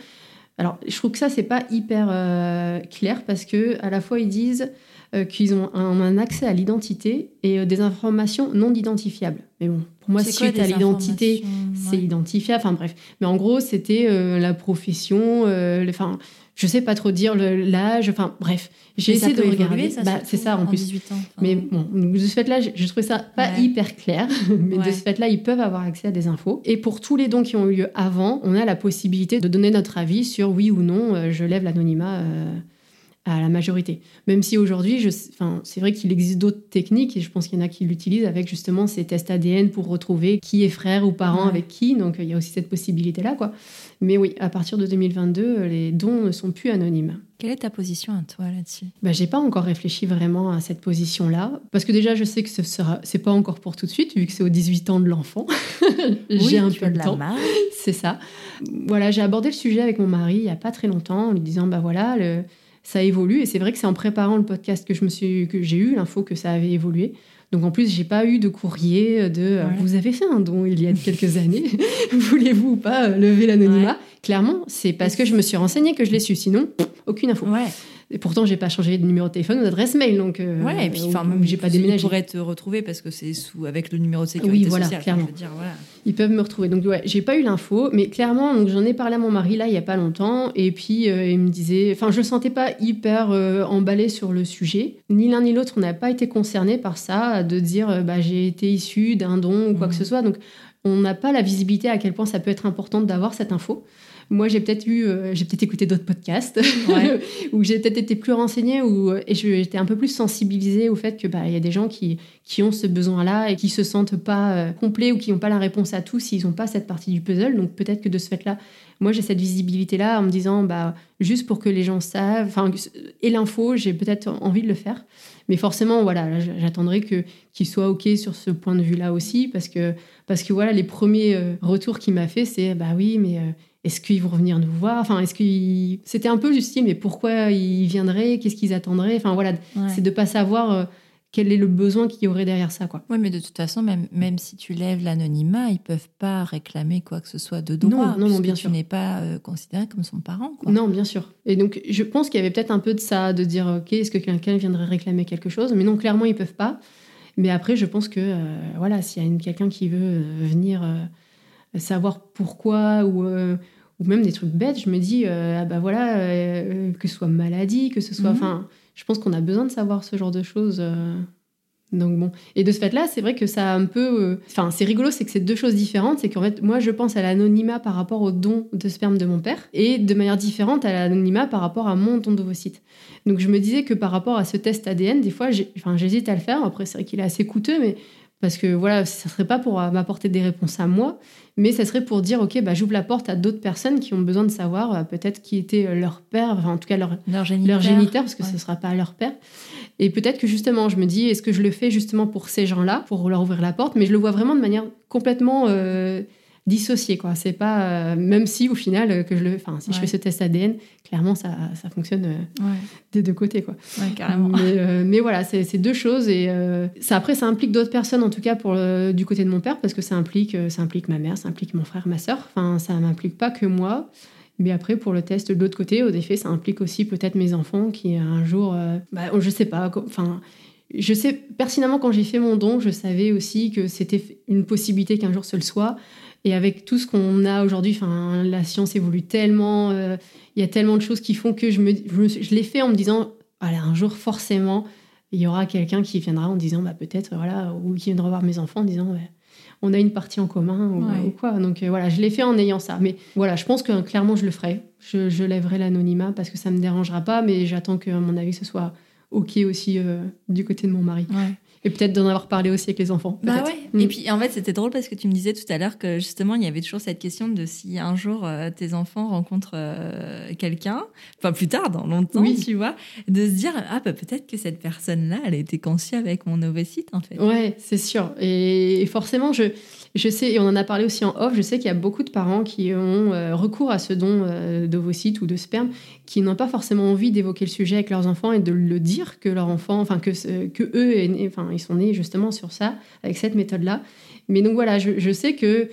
Alors, je trouve que ça, c'est pas hyper euh, clair parce que à la fois ils disent euh, qu'ils ont un, un accès à l'identité et euh, des informations non identifiables. Mais bon, pour moi, suite à l'identité, c'est Ouais. identifiable. Enfin bref. Mais en gros, c'était la profession, enfin, je sais pas trop dire l'âge, enfin bref. J'ai essayé de regarder. évoluer, ça, Bah, c'est ça en plus. 18 ans. enfin. Mais bon, de ce fait-là, je, je trouvais ça pas Ouais. hyper clair, mais Ouais. de ce fait-là, ils peuvent avoir accès à des infos. Et pour tous les dons qui ont eu lieu avant, on a la possibilité de donner notre avis sur oui ou non, euh, je lève l'anonymat euh, à la majorité. Même si aujourd'hui, enfin, c'est vrai qu'il existe d'autres techniques, et je pense qu'il y en a qui l'utilisent avec justement ces tests ADN pour retrouver qui est frère ou parent Ouais. avec qui, donc il y a aussi cette possibilité-là, quoi. Mais oui, à partir de 2022, euh, les dons ne sont plus anonymes. Quelle est ta position à toi là-dessus? Bah, j'ai pas encore réfléchi vraiment à cette position-là, parce que déjà je sais que ce sera, c'est pas encore pour tout de suite, vu que c'est aux 18 ans de l'enfant. j'ai un peu le de la temps, c'est ça. Voilà, j'ai abordé le sujet avec mon mari il y a pas très longtemps, en lui disant bah voilà, le- ça évolue, et c'est vrai que c'est en préparant le podcast que je me suis, que j'ai eu l'info que ça avait évolué. Donc en plus, j'ai pas eu de courrier de euh, vous avez fait un don il y a quelques années, voulez-vous ou pas euh, lever l'anonymat? Clairement, c'est parce que je me suis renseignée que je l'ai su, sinon aucune info. Ouais. Et pourtant, j'ai pas changé de numéro de téléphone ou d'adresse mail, donc euh, Ouais, et puis enfin, même j'ai pas ils déménagé. pourraient te retrouver parce que c'est sous avec le numéro de sécurité Oui, voilà, sociale. clairement. Je veux dire, voilà. Ils peuvent me retrouver. Donc ouais, j'ai pas eu l'info, mais clairement, donc j'en ai parlé à mon mari là il y a pas longtemps, et puis euh, il me disait, enfin je le sentais pas hyper euh, emballé sur le sujet. Ni l'un ni l'autre, on n'a pas été concernés par ça, de dire euh, bah j'ai été issu d'un don ou quoi que ce soit. Donc on n'a pas la visibilité à quel point ça peut être important d'avoir cette info. Moi, j'ai peut-être eu, euh, j'ai peut-être écouté d'autres podcasts Ouais. où j'ai peut-être été plus renseignée ou et je- j'étais un peu plus sensibilisée au fait que bah y a des gens qui qui ont ce besoin-là et qui se sentent pas euh, complets ou qui n'ont pas la réponse à tout s'ils n'ont pas cette partie du puzzle. Donc peut-être que de ce fait-là, moi j'ai cette visibilité-là en me disant bah juste pour que les gens savent, enfin et l'info, j'ai peut-être envie de le faire. Mais forcément, voilà, là, j'attendrai que qu'il soit ok sur ce point de vue-là aussi parce que parce que voilà les premiers euh, retours qu'il m'a fait, c'est bah oui mais euh, est-ce qu'ils vont revenir nous voir? Enfin, est-ce qu'ils... C'était un peu juste, mais pourquoi ils viendraient? Qu'est-ce qu'ils attendraient? Enfin, voilà, Ouais. c'est de pas savoir euh, quel est le besoin qu'il y aurait derrière ça, quoi. Ouais, mais de toute façon, même, même si tu lèves l'anonymat, ils peuvent pas réclamer quoi que ce soit de droit. Non, non, bien tu sûr. n'es pas euh, considéré comme son parent. Quoi. Non, bien sûr. Et donc, je pense qu'il y avait peut-être un peu de ça, de dire, ok, est-ce que quelqu'un viendrait réclamer quelque chose? Mais non, clairement, ils peuvent pas. Mais après, je pense que, euh, voilà, s'il y a quelqu'un qui veut venir euh, savoir pourquoi ou... euh, ou même des trucs bêtes, je me dis, euh, ah bah voilà, euh, que ce soit maladie, que ce soit. Mhm. Enfin, je pense qu'on a besoin de savoir ce genre de choses. euh. Donc bon. Et de ce fait-là, c'est vrai que ça a un peu. euh, Enfin, c'est rigolo, c'est que c'est deux choses différentes. C'est qu'en fait, moi, je pense à l'anonymat par rapport au don de sperme de mon père et de manière différente à l'anonymat par rapport à mon don d'ovocyte. Donc je me disais que par rapport à ce test ADN, des fois, enfin, j'hésite à le faire. Après, c'est vrai qu'il est assez coûteux, mais parce que voilà, ça serait pas pour euh, m'apporter des réponses à moi, mais ça serait pour dire, ok, bah, j'ouvre la porte à d'autres personnes qui ont besoin de savoir euh, peut-être qui était euh, leur père, enfin, en tout cas leur, Leur géniteur. leur géniteur, parce que ouais. ce ne sera pas leur père. Et peut-être que justement, je me dis, est-ce que je le fais justement pour ces gens-là, pour leur ouvrir la porte, mais je le vois vraiment de manière complètement euh, dissociée, quoi. C'est pas, euh, même si au final, euh, que je le, enfin, si je fais ce test ADN, clairement, ça, ça fonctionne euh, Ouais, des deux côtés, quoi. ouais, carrément. Mais, mais voilà, c'est deux choses et ça après ça implique d'autres personnes en tout cas pour du côté de mon père parce que ça implique ça implique ma mère, ça implique mon frère, ma sœur. Enfin, ça m'implique pas que moi. Mais après pour le test de l'autre côté, au effet, ça implique aussi peut-être mes enfants qui un jour, bah, je sais pas, enfin. Je sais pertinemment quand j'ai fait mon don, je savais aussi que c'était une possibilité qu'un jour ce le soit. Et avec tout ce qu'on a aujourd'hui, la science évolue tellement, euh, il y a tellement de choses qui font que je me, je, l'ai fait en me disant, voilà, un jour forcément, il y aura quelqu'un qui viendra en disant, bah, peut-être, voilà, ou qui viendra voir mes enfants en disant, on a une partie en commun ou, quoi. Donc euh, voilà, je l'ai fait en ayant ça. Mais voilà, je pense que clairement, je le ferai. Je, je lèverai l'anonymat parce que ça me dérangera pas, mais j'attends que, à mon avis, ce soit OK aussi euh, du côté de mon mari. Et peut-être d'en avoir parlé aussi avec les enfants. Bah ouais. Mm. Et puis en fait, c'était drôle parce que tu me disais tout à l'heure que justement, il y avait toujours cette question de si un jour euh, tes enfants rencontrent euh, quelqu'un, enfin plus tard, dans longtemps, tu vois, de se dire ah bah peut-être que cette personne-là, elle a été conçue avec mon ovocyte en fait. Ouais, c'est sûr. Et forcément, je je sais, et on en a parlé aussi en off, je sais qu'il y a beaucoup de parents qui ont euh, recours à ce don d'ovocytes ou de sperme, qui n'ont pas forcément envie d'évoquer le sujet avec leurs enfants et de le dire que leur enfant, enfin que, que eux, enfin ils sont nés justement sur ça, avec cette méthode-là. Mais donc voilà, je, sais que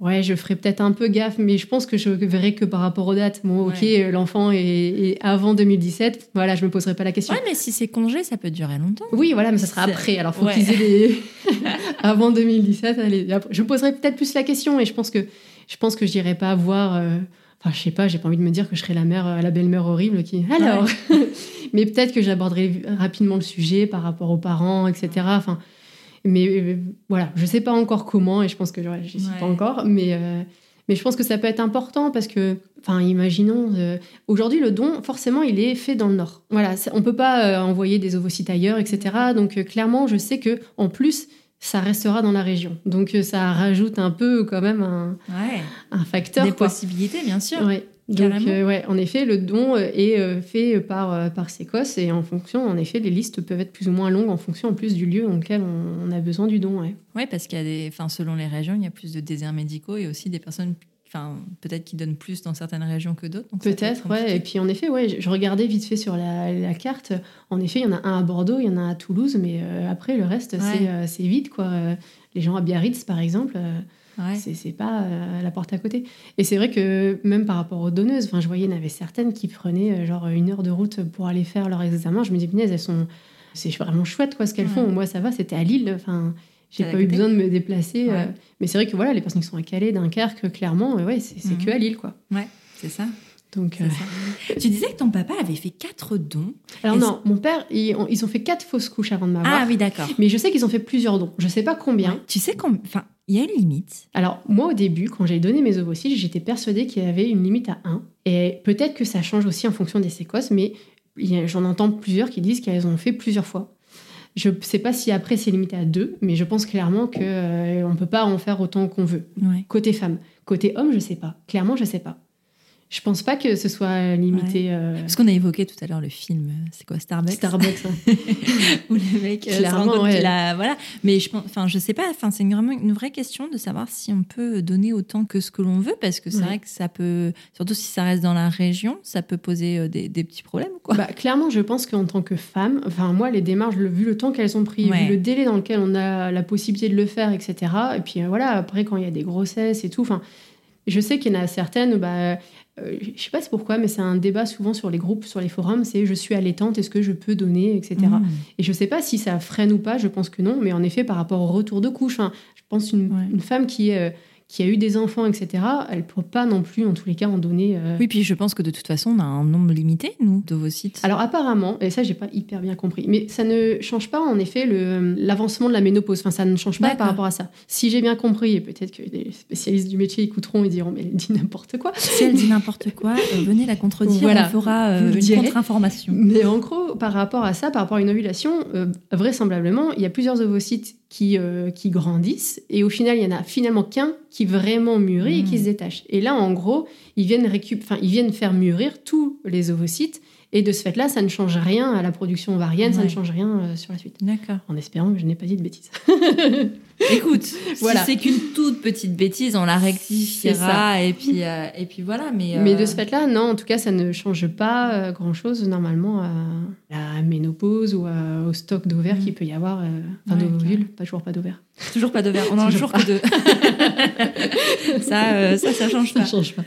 ouais, je ferai peut-être un peu gaffe, mais je pense que je verrai que par rapport aux dates. Bon, ok, l'enfant est, avant 2017, voilà, je me poserai pas la question. Ouais, mais si c'est congé, ça peut durer longtemps. Oui, voilà, mais ça sera après. Alors, faut qu'ils aient les... avant 2017. Allez, je me poserai peut-être plus la question, et je pense que je pense que j'irai pas voir. Euh, enfin, je sais pas, j'ai pas envie de me dire que je serai la mère, la belle-mère horrible qui. Alors, mais peut-être que j'aborderai rapidement le sujet par rapport aux parents, etc. Enfin, mais euh, voilà, je sais pas encore comment et je pense que je j'y suis pas encore, mais euh, mais je pense que ça peut être important parce que, enfin, imaginons, euh, aujourd'hui le don, forcément, il est fait dans le Nord. Voilà, on peut pas envoyer des ovocytes ailleurs, etc. Donc clairement, je sais que en plus, ça restera dans la région. Donc ça rajoute un peu quand même un, un facteur. Des possibilités, bien sûr. Ouais. Donc, euh, ouais, en effet, le don euh, est euh, fait par, par Sécos et en fonction, en effet, les listes peuvent être plus ou moins longues en fonction en plus du lieu dans lequel on, a besoin du don. Oui, ouais, parce qu'il y a des, enfin, selon les régions, il y a plus de déserts médicaux et aussi des personnes Enfin, peut-être qui donnent plus dans certaines régions que d'autres. Peut-être, ouais. Et puis en effet, ouais, je regardais vite fait sur la, carte. En effet, il y en a un à Bordeaux, il y en a un à Toulouse, mais après le reste, c'est vide, quoi. Les gens à Biarritz, par exemple. C'est pas euh, la porte à côté. Et c'est vrai que même par rapport aux donneuses, je voyais, il y en avait certaines qui prenaient euh, genre une heure de route pour aller faire leur examen. Je me dis, punaise, elles sont. C'est vraiment chouette quoi ce qu'elles font. Moi, ça va, c'était à Lille. Enfin, j'ai pas eu besoin de me déplacer. Euh. mais c'est vrai que voilà, les personnes qui sont à Calais, Dunkerque, clairement, ouais, c'est mhm. que à Lille quoi. Ouais, c'est ça. Donc, Tu disais que ton papa avait fait quatre dons. Alors non, mon père, ils ont, ils ont, fait quatre fausses couches avant de m'avoir. Ah oui, d'accord. Mais je sais qu'ils ont fait plusieurs dons. Je sais pas combien. Tu sais combien Enfin, il y a une limite. Alors, moi, au début, quand j'ai donné mes ovocytes, j'étais persuadée qu'il y avait une limite à 1. Et peut-être que ça change aussi en fonction des séquences, mais j'en entends plusieurs qui disent qu'elles ont fait plusieurs fois. Je ne sais pas si après c'est limité à 2, mais je pense clairement qu'on euh, ne peut pas en faire autant qu'on veut. Côté femme. Côté homme, je ne sais pas. Clairement, je ne sais pas. Je pense pas que ce soit limité. Euh, Parce qu'on a évoqué tout à l'heure le film, euh, c'est quoi Starbucks? Starbucks, où le mec euh, Clairement, ouais. voilà. Mais je pense, enfin, je sais pas. Enfin, c'est vraiment une vraie question de savoir si on peut donner autant que ce que l'on veut, parce que c'est vrai que ça peut, surtout si ça reste dans la région, ça peut poser des, petits problèmes, quoi. Bah, clairement, je pense qu'en tant que femme, enfin, moi, les démarches, vu le temps qu'elles ont pris, vu le délai dans lequel on a la possibilité de le faire, etc. Et puis voilà, après, quand il y a des grossesses et tout, enfin. Je sais qu'il y en a certaines, bah, euh, je sais pas c'est pourquoi, mais c'est un débat souvent sur les groupes, sur les forums, c'est je suis allaitante, est-ce que je peux donner, etc. Mm. Et je sais pas si ça freine ou pas, je pense que non, mais en effet, par rapport au retour de couche, hein, je pense une, une femme qui est... Euh, qui a eu des enfants, etc., elle ne peut pas non plus, en tous les cas, en donner. Euh, oui, puis je pense que de toute façon, on a un nombre limité, nous, d'ovocytes. Alors apparemment, et ça, j'ai pas hyper bien compris, mais ça ne change pas, en effet, l'avancement de la ménopause. Enfin, ça ne change pas par rapport à ça. Si j'ai bien compris, et peut-être que les spécialistes du métier écouteront et diront, mais elle dit n'importe quoi. Si elle dit n'importe quoi, euh, venez la contredire, voilà. on fera euh, une contre-information. Mais en gros, par rapport à ça, par rapport à une ovulation, vraisemblablement, il y a plusieurs ovocytes qui, euh, qui grandissent. Et au final, il y en a finalement qu'un qui vraiment mûrit et qui se mmh. détache. Et là, en gros, ils viennent, récup ils viennent faire mûrir tous les ovocytes. Et de ce fait-là, ça ne change rien à la production ovarienne, ça ne change rien euh, sur la suite. D'accord. En espérant que je n'ai pas dit de bêtises. Écoute, voilà. si c'est qu'une toute petite bêtise, on la rectifiera et puis euh, et puis voilà. Mais mais de ce fait-là, non, en tout cas, ça ne change pas grand-chose normalement à la ménopause ou au stock d'ovaires mm. qu'il peut y avoir, enfin d'ovules, pas toujours pas d'ovaires. Toujours pas d'ovaires, on en a toujours que deux. ça, ça, ça change pas. Ça change pas.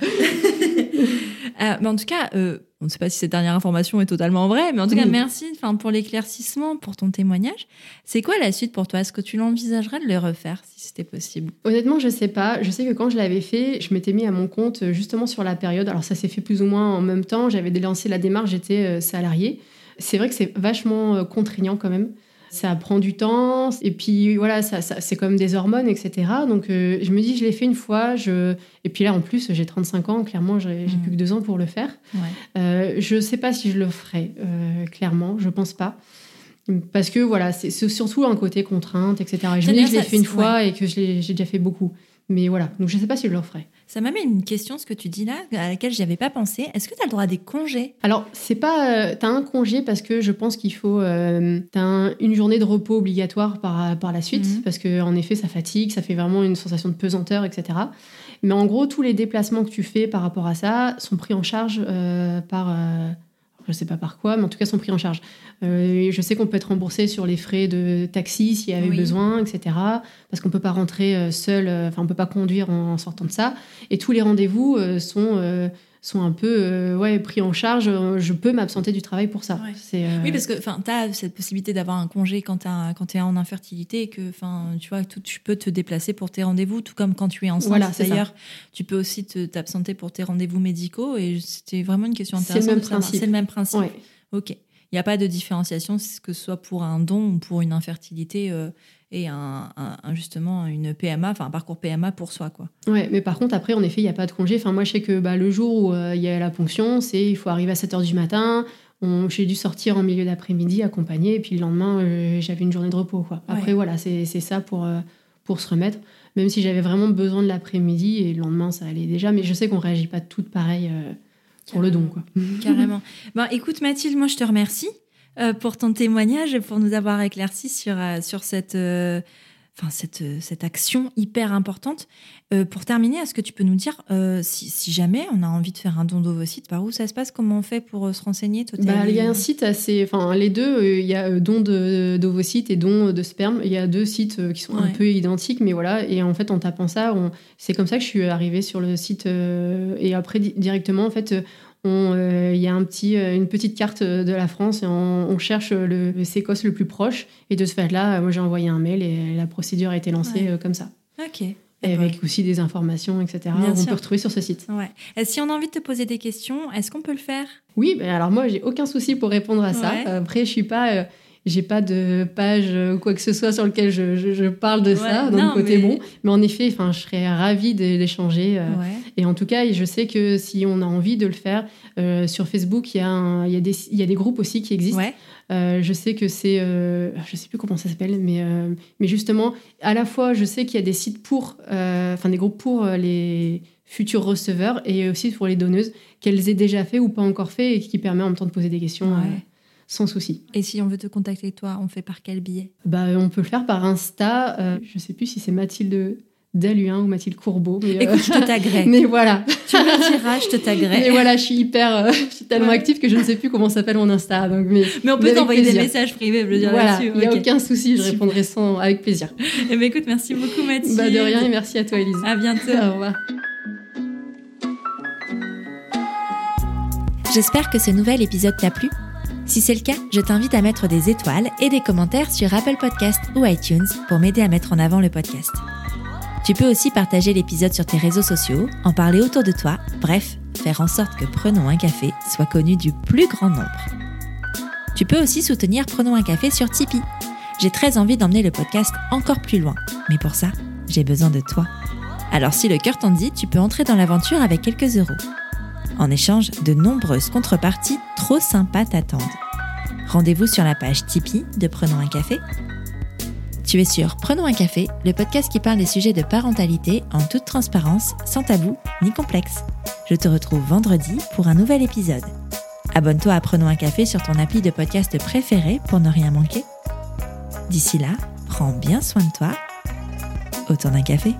Euh, mais en tout cas, euh, on ne sait pas si cette dernière information est totalement vraie, mais en tout cas, merci pour l'éclaircissement, pour ton témoignage. C'est quoi la suite pour toi? Est-ce que tu l'envisagerais de le refaire si c'était possible? Honnêtement, je sais pas. Je sais que quand je l'avais fait, je m'étais mis à mon compte justement sur la période. Alors, ça s'est fait plus ou moins en même temps. J'avais lancé la démarche, j'étais euh, salariée. C'est vrai que c'est vachement contraignant quand même ça prend du temps. Et puis voilà, ça, c'est comme des hormones, etc. Donc euh, je me dis, je l'ai fait une fois. Je... Et puis là, en plus, j'ai 35 ans. Clairement, j'ai plus que deux ans pour le faire. Euh, je ne sais pas si je le ferai, euh, clairement. Je pense pas. Parce que voilà, c'est surtout un côté contrainte, etc. je me dis, je l'ai fait une fois et que j'ai déjà fait beaucoup. Mais voilà, donc je ne sais pas si je le referai. Ça m'amène une question, ce que tu dis là, à laquelle je avais pas pensé. Est-ce que tu as le droit à des congés? Alors, c'est pas. Euh, tu as un congé parce que je pense qu'il faut. Euh, tu as une journée de repos obligatoire par, par la suite, mhm. parce qu'en effet, ça fatigue, ça fait vraiment une sensation de pesanteur, etc. Mais en gros, tous les déplacements que tu fais par rapport à ça sont pris en charge euh, par je ne sais pas par quoi, mais en tout cas sont pris en charge. Euh, je sais qu'on peut être remboursé sur les frais de taxi s'il y avait besoin, etc. Parce qu'on ne peut pas rentrer euh, seul, euh, enfin on ne peut pas conduire en, sortant de ça. Et tous les rendez-vous sont sont un peu euh, ouais, pris en charge. Je peux m'absenter du travail pour ça. Euh, oui, parce que tu as cette possibilité d'avoir un congé quand tu es en infertilité et que tu vois, tout, tu peux te déplacer pour tes rendez-vous, tout comme quand tu es enceinte. Voilà, D'ailleurs, tu peux aussi t'absenter pour tes rendez-vous médicaux. Et c'était vraiment une question intéressante. C'est le même principe. C'est le même principe. Ok. Il n'y a pas de différenciation, que ce soit pour un don ou pour une infertilité. Euh, et un, justement une PMA, enfin un parcours PMA pour soi. Quoi. Ouais, mais par contre, après, en effet, il n'y a pas de congé. Enfin, moi, je sais que bah, le jour où euh, il y a la ponction, c'est il faut arriver à 7 h du matin. J'ai dû sortir en milieu d'après-midi accompagné, et puis le lendemain, euh, j'avais une journée de repos. Quoi. Après, voilà, c'est ça pour, euh, pour se remettre. Même si j'avais vraiment besoin de l'après-midi, et le lendemain, ça allait déjà. Mais je sais qu'on ne réagit pas toutes pareil pour le don. Quoi. Carrément. Bon, écoute, Mathilde, moi, je te remercie. Euh, pour ton témoignage et pour nous avoir éclairci sur, euh, sur cette, euh, enfin cette, cette action hyper importante. pour terminer, est-ce que tu peux nous dire, si, si, jamais on a envie de faire un don d'ovocytes, par où ça se passe? Comment on fait pour se renseigner? Bah, Il y a un site assez. Enfin, les deux, il y a don d'ovocytes et don de sperme. Il y a deux sites qui sont un peu identiques, mais voilà. Et en fait, en tapant ça, c'est comme ça que je suis arrivée sur le site. et après, directement, en fait, euh, il y a un petit, euh, une petite carte de la France et on, cherche le, le sécosse le plus proche. Et de ce fait-là, moi j'ai envoyé un mail et la procédure a été lancée euh, comme ça. Ok. Et avec aussi des informations, etc. on peut retrouver sur ce site. Ouais. Et si on a envie de te poser des questions, est-ce qu'on peut le faire? Oui, ben alors moi j'ai aucun souci pour répondre à ça. Après, je suis pas j'ai pas de page ou quoi que ce soit sur lequel je, je, parle de ça, donc côté bon. Mais en effet, enfin, je serais ravie d'échanger. Euh, et en tout cas, je sais que si on a envie de le faire, euh, sur Facebook, il y, a il, y a des, il y a des groupes aussi qui existent. Euh, je sais que c'est, je sais plus comment ça s'appelle, mais, mais justement, à la fois, je sais qu'il y a des sites pour, enfin des groupes pour les futurs receveurs et aussi pour les donneuses qu'elles aient déjà fait ou pas encore fait et qui permet en même temps de poser des questions sans souci. Et si on veut te contacter toi, on fait par quel billet bah, On peut le faire par Insta. Euh, je ne sais plus si c'est Mathilde Daluin ou Mathilde Courbeau. Mais, euh, Écoute, je te taguerai. mais voilà. Tu me diras, je te taguerai. Mais voilà, je suis hyper, euh, je suis tellement active que je ne sais plus comment s'appelle mon Insta. Donc, mais, mais on peut t'envoyer des messages privés, je veux dire voilà, Il n'y a aucun souci, je répondrai sans, avec plaisir. Eh ben, écoute, merci beaucoup Mathilde. Bah, de rien et merci à toi Elise. À bientôt. Au revoir. J'espère que ce nouvel épisode t'a plu. Si c'est le cas, je t'invite à mettre des étoiles et des commentaires sur Apple Podcast ou iTunes pour m'aider à mettre en avant le podcast. Tu peux aussi partager l'épisode sur tes réseaux sociaux, en parler autour de toi, bref, faire en sorte que Prenons un café soit connu du plus grand nombre. Tu peux aussi soutenir Prenons un café sur Tipeee. J'ai très envie d'emmener le podcast encore plus loin, mais pour ça, j'ai besoin de toi. Alors si le cœur t'en dit, tu peux entrer dans l'aventure avec quelques euros. En échange, de nombreuses contreparties trop sympas t'attendent. Rendez-vous sur la page Tipeee de Prenons un café. Tu es sur Prenons un café, le podcast qui parle des sujets de parentalité en toute transparence, sans tabou ni complexe. Je te retrouve vendredi pour un nouvel épisode. Abonne-toi à Prenons un café sur ton appli de podcast préféré pour ne rien manquer. D'ici là, prends bien soin de toi. Autour d'un café.